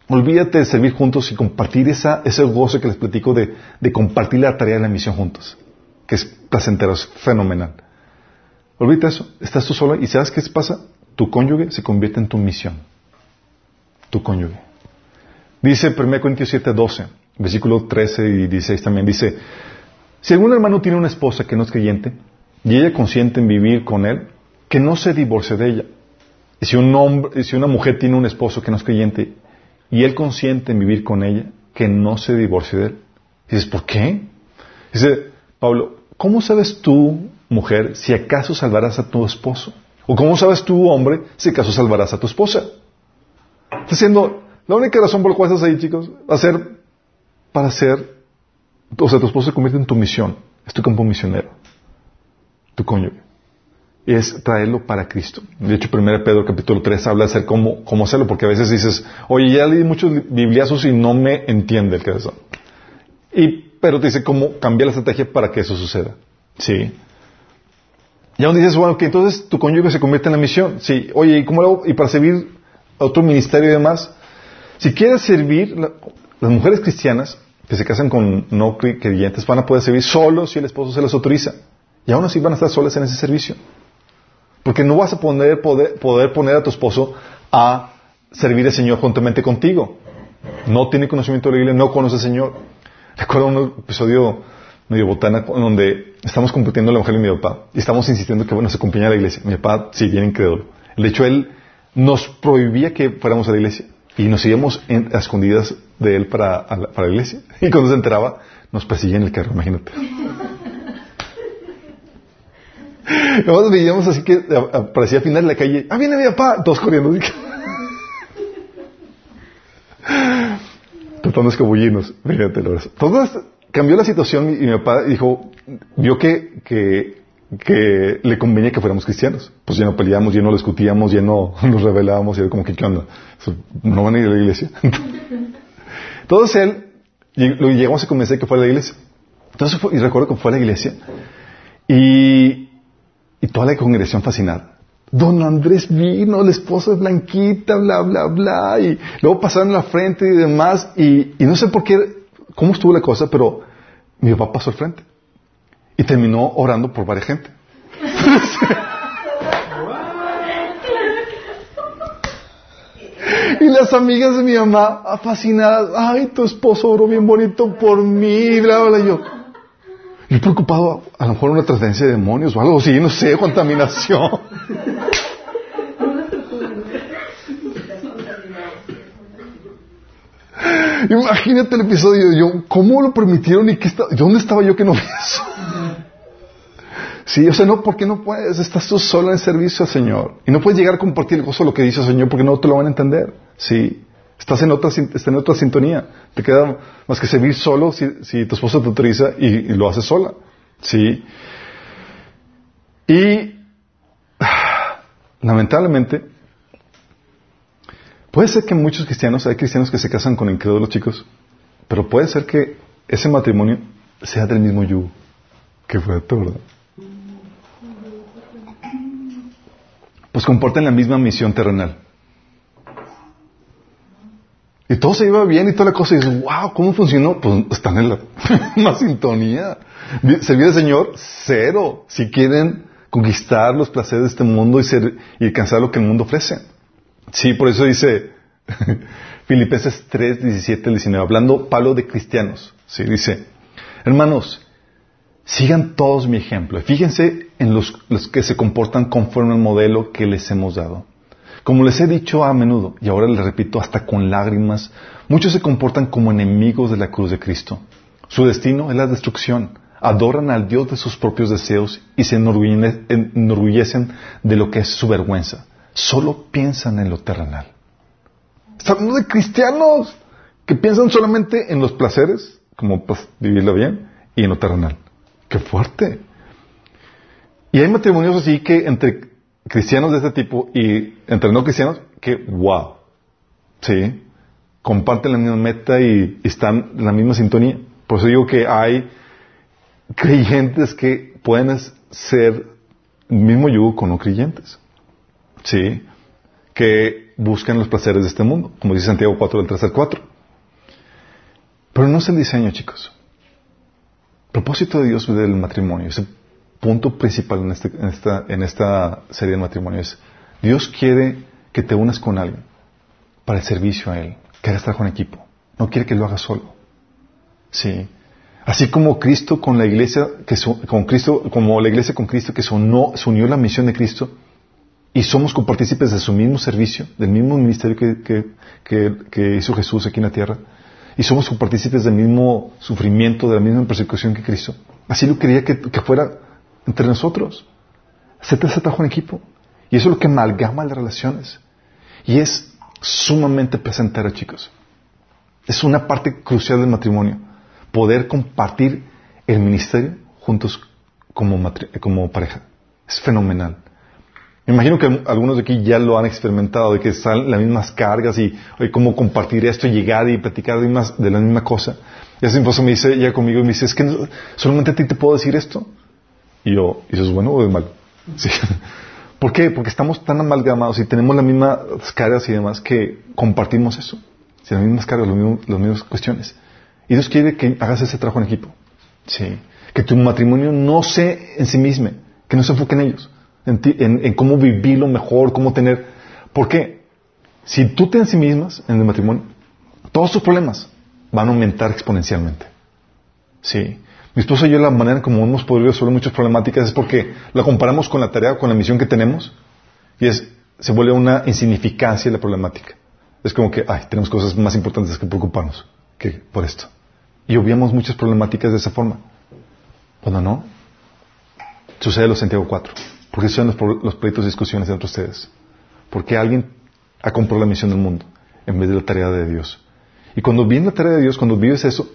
olvídate de servir juntos y compartir esa, ese gozo que les platico de, compartir la tarea de la misión juntos, que es placentero, es fenomenal. Olvídate eso, estás tú solo y ¿sabes qué pasa? Tu cónyuge se convierte en tu misión. Tu cónyuge. Dice 1 Corintios 7, 12, versículo 13 y 16 también, dice, si algún hermano tiene una esposa que no es creyente y ella consiente en vivir con él, que no se divorcie de ella. Y si, un hombre, si una mujer tiene un esposo que no es creyente y él consiente en vivir con ella, que no se divorcie de él. dices, ¿por qué? Dice Pablo, ¿cómo sabes tú, mujer, si acaso salvarás a tu esposo? ¿O cómo sabes tú, hombre, si acaso salvarás a tu esposa? Está diciendo, la única razón por la cual estás ahí, chicos, va a ser para ser, o sea, tu esposo se convierte en tu misión, es tu campo misionero, tu cónyuge es traerlo para Cristo. De hecho, 1 Pedro capítulo 3 habla de hacer cómo, cómo hacerlo, porque a veces dices, oye, ya leí muchos bibliazos y no me entiende el eso. Y, pero te dice cómo cambiar la estrategia para que eso suceda. Sí. Y aún dices, bueno, que entonces tu cónyuge se convierte en la misión. Sí. Oye, ¿y cómo lo hago? Y para servir a otro ministerio y demás. Si quieres servir, las mujeres cristianas que se casan con no creyentes van a poder servir solo si el esposo se las autoriza. Y aún así van a estar solas en ese servicio. Porque no vas a poder, poder, poner a tu esposo a servir al Señor juntamente contigo. No tiene conocimiento de la Biblia, no conoce al Señor. Recuerdo un episodio medio botana donde estamos compitiendo la mujer y mi papá y estamos insistiendo que bueno se acompañara a la iglesia. Mi papá sí bien incrédulo. De hecho él nos prohibía que fuéramos a la iglesia y nos íbamos a escondidas de él para, para la iglesia (laughs) y cuando se enteraba nos perseguía en el carro, imagínate. Nosotros veíamos así que aparecía al final de la calle, ah, viene mi papá, todos corriendo. Tratando de escabullirnos. Cambió la situación y mi papá dijo, vio que, que, le convenía que fuéramos cristianos. Pues ya no peleábamos, ya no discutíamos, ya no (laughs) nos rebelábamos, y era como que, ¿qué onda? No van a ir a la iglesia. (laughs) Entonces él, llegamos a convencer que fue a la iglesia. Entonces, y recuerdo que fue a la iglesia y toda la congregación fascinada. Don Andrés vino, la esposa es blanquita, bla, bla, bla, y luego pasaron la frente y demás, y, no sé por qué, cómo estuvo la cosa, pero mi papá pasó al frente. Y terminó orando por varias gente. (laughs) y las amigas de mi mamá, fascinadas, ay, tu esposo oró bien bonito por mí, bla, bla, yo. Yo preocupado, a lo mejor una trascendencia de demonios o algo así, no sé, contaminación. Imagínate el episodio, yo, ¿cómo lo permitieron y qué está, dónde estaba yo que no vi eso? Sí, o sea, no, porque no puedes, estás tú sola en servicio al Señor. Y no puedes llegar a compartir el gozo de lo que dice el Señor porque no te lo van a entender. Sí. Estás en otra, estás en otra sintonía. Te queda más que servir solo si, tu esposa te autoriza y, lo haces sola. ¿Sí? Y (sighs) lamentablemente, puede ser que muchos cristianos, hay cristianos que se casan con incrédulos chicos, pero puede ser que ese matrimonio sea del mismo yugo. Que fue todo, ¿verdad? Pues comporten la misma misión terrenal. Y todo se iba bien y toda la cosa. Y dices, wow, ¿cómo funcionó? Pues están en la (laughs) misma sintonía. Servir al Señor, cero. Si quieren conquistar los placeres de este mundo y, ser, y alcanzar lo que el mundo ofrece. Sí, por eso dice (laughs) Filipenses 3, 17 19, hablando Pablo de cristianos. Sí, dice, hermanos, sigan todos mi ejemplo. Fíjense en los, los que se comportan conforme al modelo que les hemos dado. Como les he dicho a menudo, y ahora les repito hasta con lágrimas, muchos se comportan como enemigos de la cruz de Cristo. Su destino es la destrucción. Adoran al Dios de sus propios deseos y se enorgullecen de lo que es su vergüenza. Solo piensan en lo terrenal. Estamos de cristianos que piensan solamente en los placeres, como pues, vivirlo bien, y en lo terrenal. ¡Qué fuerte! Y hay matrimonios así que entre cristianos de este tipo y entre no cristianos que, wow, ¿sí? Comparten la misma meta y, están en la misma sintonía. Por eso digo que hay creyentes que pueden ser el mismo yugo con no creyentes. ¿Sí? Que buscan los placeres de este mundo, como dice Santiago 4 del 3 al 4. Pero no es el diseño, chicos. El propósito de Dios del matrimonio, ese punto principal en, este, en, esta, en esta serie de matrimonios. Dios quiere que te unas con alguien para el servicio a Él. Quiere estar con equipo. No quiere que lo hagas solo. Sí. Así como Cristo con la iglesia, que con Cristo, como la iglesia con Cristo que se se unió la misión de Cristo y somos compartícipes de su mismo servicio, del mismo ministerio que, que, que, hizo Jesús aquí en la tierra, y somos compartícipes del mismo sufrimiento, de la misma persecución que Cristo. Así lo quería que, que fuera entre nosotros. Se trabajo en equipo. Y eso es lo que amalgama las relaciones. Y es sumamente placentero, chicos. Es una parte crucial del matrimonio. Poder compartir el ministerio juntos como, como pareja. Es fenomenal. Me imagino que algunos de aquí ya lo han experimentado, de que están las mismas cargas y cómo compartir esto, llegar y platicar de, de la misma cosa. Y ese esposo me dice, ya conmigo y me dice, es que solamente a ti te puedo decir esto. Y yo, ¿y eso es bueno o es malo? Sí. (laughs) ¿Por qué? Porque estamos tan amalgamados y tenemos las mismas cargas y demás que compartimos eso. Si las mismas cargas, las mismas cuestiones. Y Dios quiere que hagas ese trabajo en equipo. Sí. Que tu matrimonio no sea en sí mismo, que no se enfoque en ellos, en, en, cómo vivirlo mejor, cómo tener. ¿Por qué? Si tú te en sí mismas en el matrimonio, todos tus problemas van a aumentar exponencialmente. Sí. Mi esposo y yo la manera como hemos podido resolver muchas problemáticas es porque la comparamos con la tarea, con la misión que tenemos y es, se vuelve una insignificancia la problemática. Es como que, ay, tenemos cosas más importantes que preocuparnos que por esto. Y obviamos muchas problemáticas de esa forma. Cuando no, sucede lo Santiago 4. ¿Por qué suceden los, los pleitos y discusiones entre ustedes? Porque alguien ha comprado la misión del mundo en vez de la tarea de Dios. Y cuando viene la tarea de Dios, cuando vives eso,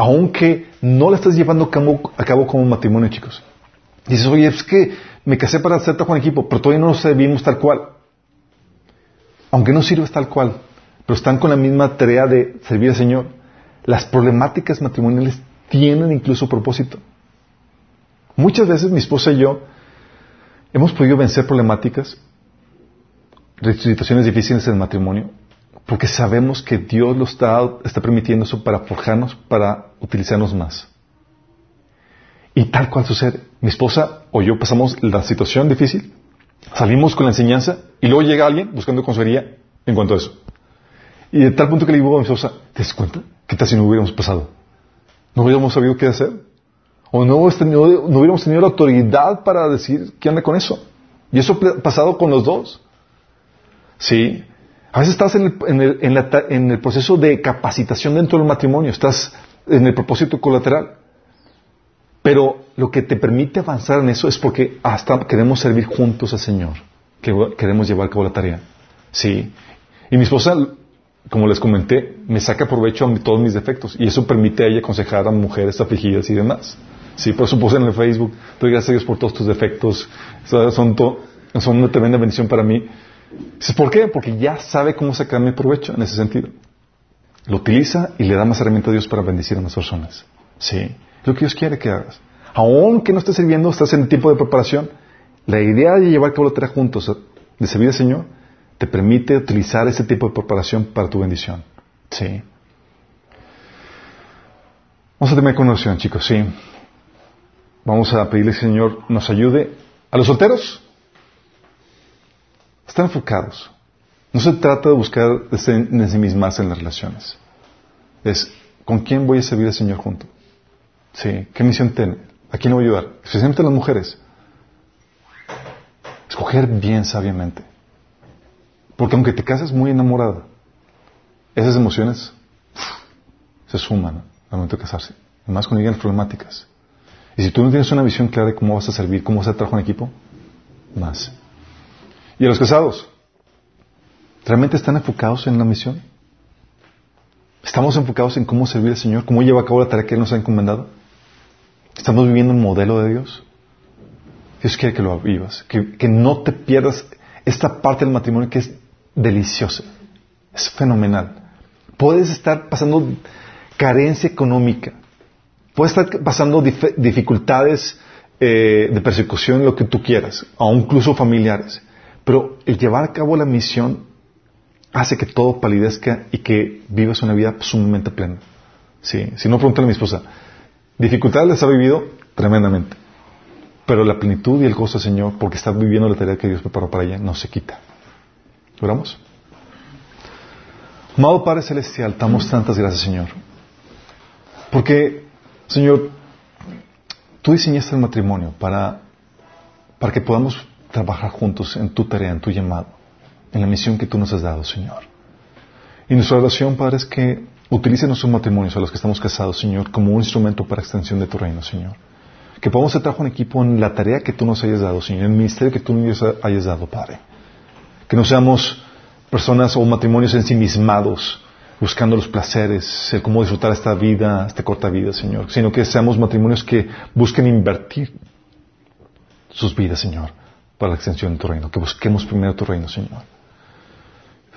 aunque no la estás llevando a cabo, a cabo como matrimonio, chicos, dices, oye, es que me casé para hacer en equipo, pero todavía no nos servimos tal cual. Aunque no sirves tal cual, pero están con la misma tarea de servir al Señor, las problemáticas matrimoniales tienen incluso propósito. Muchas veces mi esposa y yo hemos podido vencer problemáticas, situaciones difíciles en el matrimonio, porque sabemos que Dios lo está, está permitiendo eso para forjarnos, para utilizarnos más. Y tal cual sucede. Mi esposa o yo pasamos la situación difícil, salimos con la enseñanza y luego llega alguien buscando consejería en cuanto a eso. Y de tal punto que le digo a mi esposa, ¿te das cuenta? ¿Qué tal si no hubiéramos pasado? ¿No hubiéramos sabido qué hacer? ¿O no, no hubiéramos tenido la autoridad para decir qué anda con eso? Y eso ha pasado con los dos. Sí. A veces estás en el, en el proceso de capacitación dentro del matrimonio, estás en el propósito colateral. Pero lo que te permite avanzar en eso es porque hasta queremos servir juntos al Señor, que queremos llevar a cabo la tarea. Sí. Y mi esposa, como les comenté, me saca provecho a todos mis defectos y eso permite a ella aconsejar a mujeres afligidas y demás. Sí, por supuesto en el Facebook, doy gracias a Dios por todos tus defectos, son, son una tremenda bendición para mí. ¿Por qué? Porque ya sabe cómo sacarme provecho en ese sentido. Lo utiliza y le da más herramienta a Dios para bendecir a más personas. Sí lo que Dios quiere que hagas. Aunque no estés sirviendo, estás en el tiempo de preparación. La idea de llevar que lo tres juntos, de servir al Señor, te permite utilizar ese tipo de preparación para tu bendición. Sí. Vamos a terminar con oración, chicos, sí. Vamos a pedirle al Señor nos ayude. A los solteros, están enfocados. No se trata de buscar en más en las relaciones. Es, ¿con quién voy a servir al Señor junto? Sí, ¿qué misión tiene? ¿A quién voy a ayudar? Especialmente a las mujeres. Escoger bien sabiamente. Porque aunque te cases muy enamorada, esas emociones se suman al momento de casarse. Además cuando llegan problemáticas. Y si tú no tienes una visión clara de cómo vas a servir, cómo vas a trabajar en equipo, más. Y a los casados, ¿realmente están enfocados en la misión? ¿Estamos enfocados en cómo servir al Señor? ¿Cómo lleva a cabo la tarea que nos ha encomendado? ¿Estamos viviendo un modelo de Dios? Dios quiere que lo vivas, que, no te pierdas esta parte del matrimonio que es deliciosa, es fenomenal. Puedes estar pasando carencia económica, puedes estar pasando dificultades eh, de persecución, lo que tú quieras, o incluso familiares, pero el llevar a cabo la misión hace que todo palidezca y que vivas una vida sumamente plena. Sí, si no, pregúntale a mi esposa. Dificultades las ha vivido tremendamente. Pero la plenitud y el gozo del Señor, porque está viviendo la tarea que Dios preparó para ella, no se quita. ¿Oramos? Amado Padre Celestial, damos tantas gracias, Señor. Porque, Señor, tú diseñaste el matrimonio para, para que podamos trabajar juntos en tu tarea, en tu llamado, en la misión que tú nos has dado, Señor. Y nuestra oración, Padre, es que Utilice nuestros matrimonios a los que estamos casados, Señor, como un instrumento para extensión de tu reino, Señor. Que podamos hacer trabajo en equipo en la tarea que tú nos hayas dado, Señor, en el ministerio que tú nos hayas dado, Padre. Que no seamos personas o matrimonios ensimismados, buscando los placeres, el cómo disfrutar esta vida, esta corta vida, Señor, sino que seamos matrimonios que busquen invertir sus vidas, Señor, para la extensión de tu reino, que busquemos primero tu reino, Señor.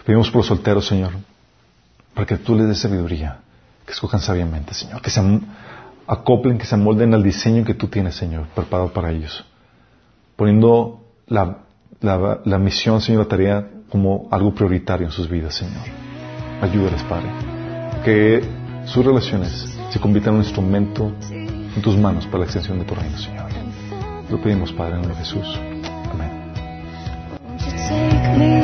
Pedimos por los solteros, Señor, para que tú les des sabiduría, que escojan sabiamente, Señor, que se acoplen, que se amolden al diseño que tú tienes, Señor, preparado para ellos, poniendo la, la, misión, Señor, la tarea como algo prioritario en sus vidas, Señor. Ayúdales, Padre, que sus relaciones se conviertan en un instrumento en tus manos para la extensión de tu reino, Señor. Lo pedimos, Padre, en nombre de Jesús. take me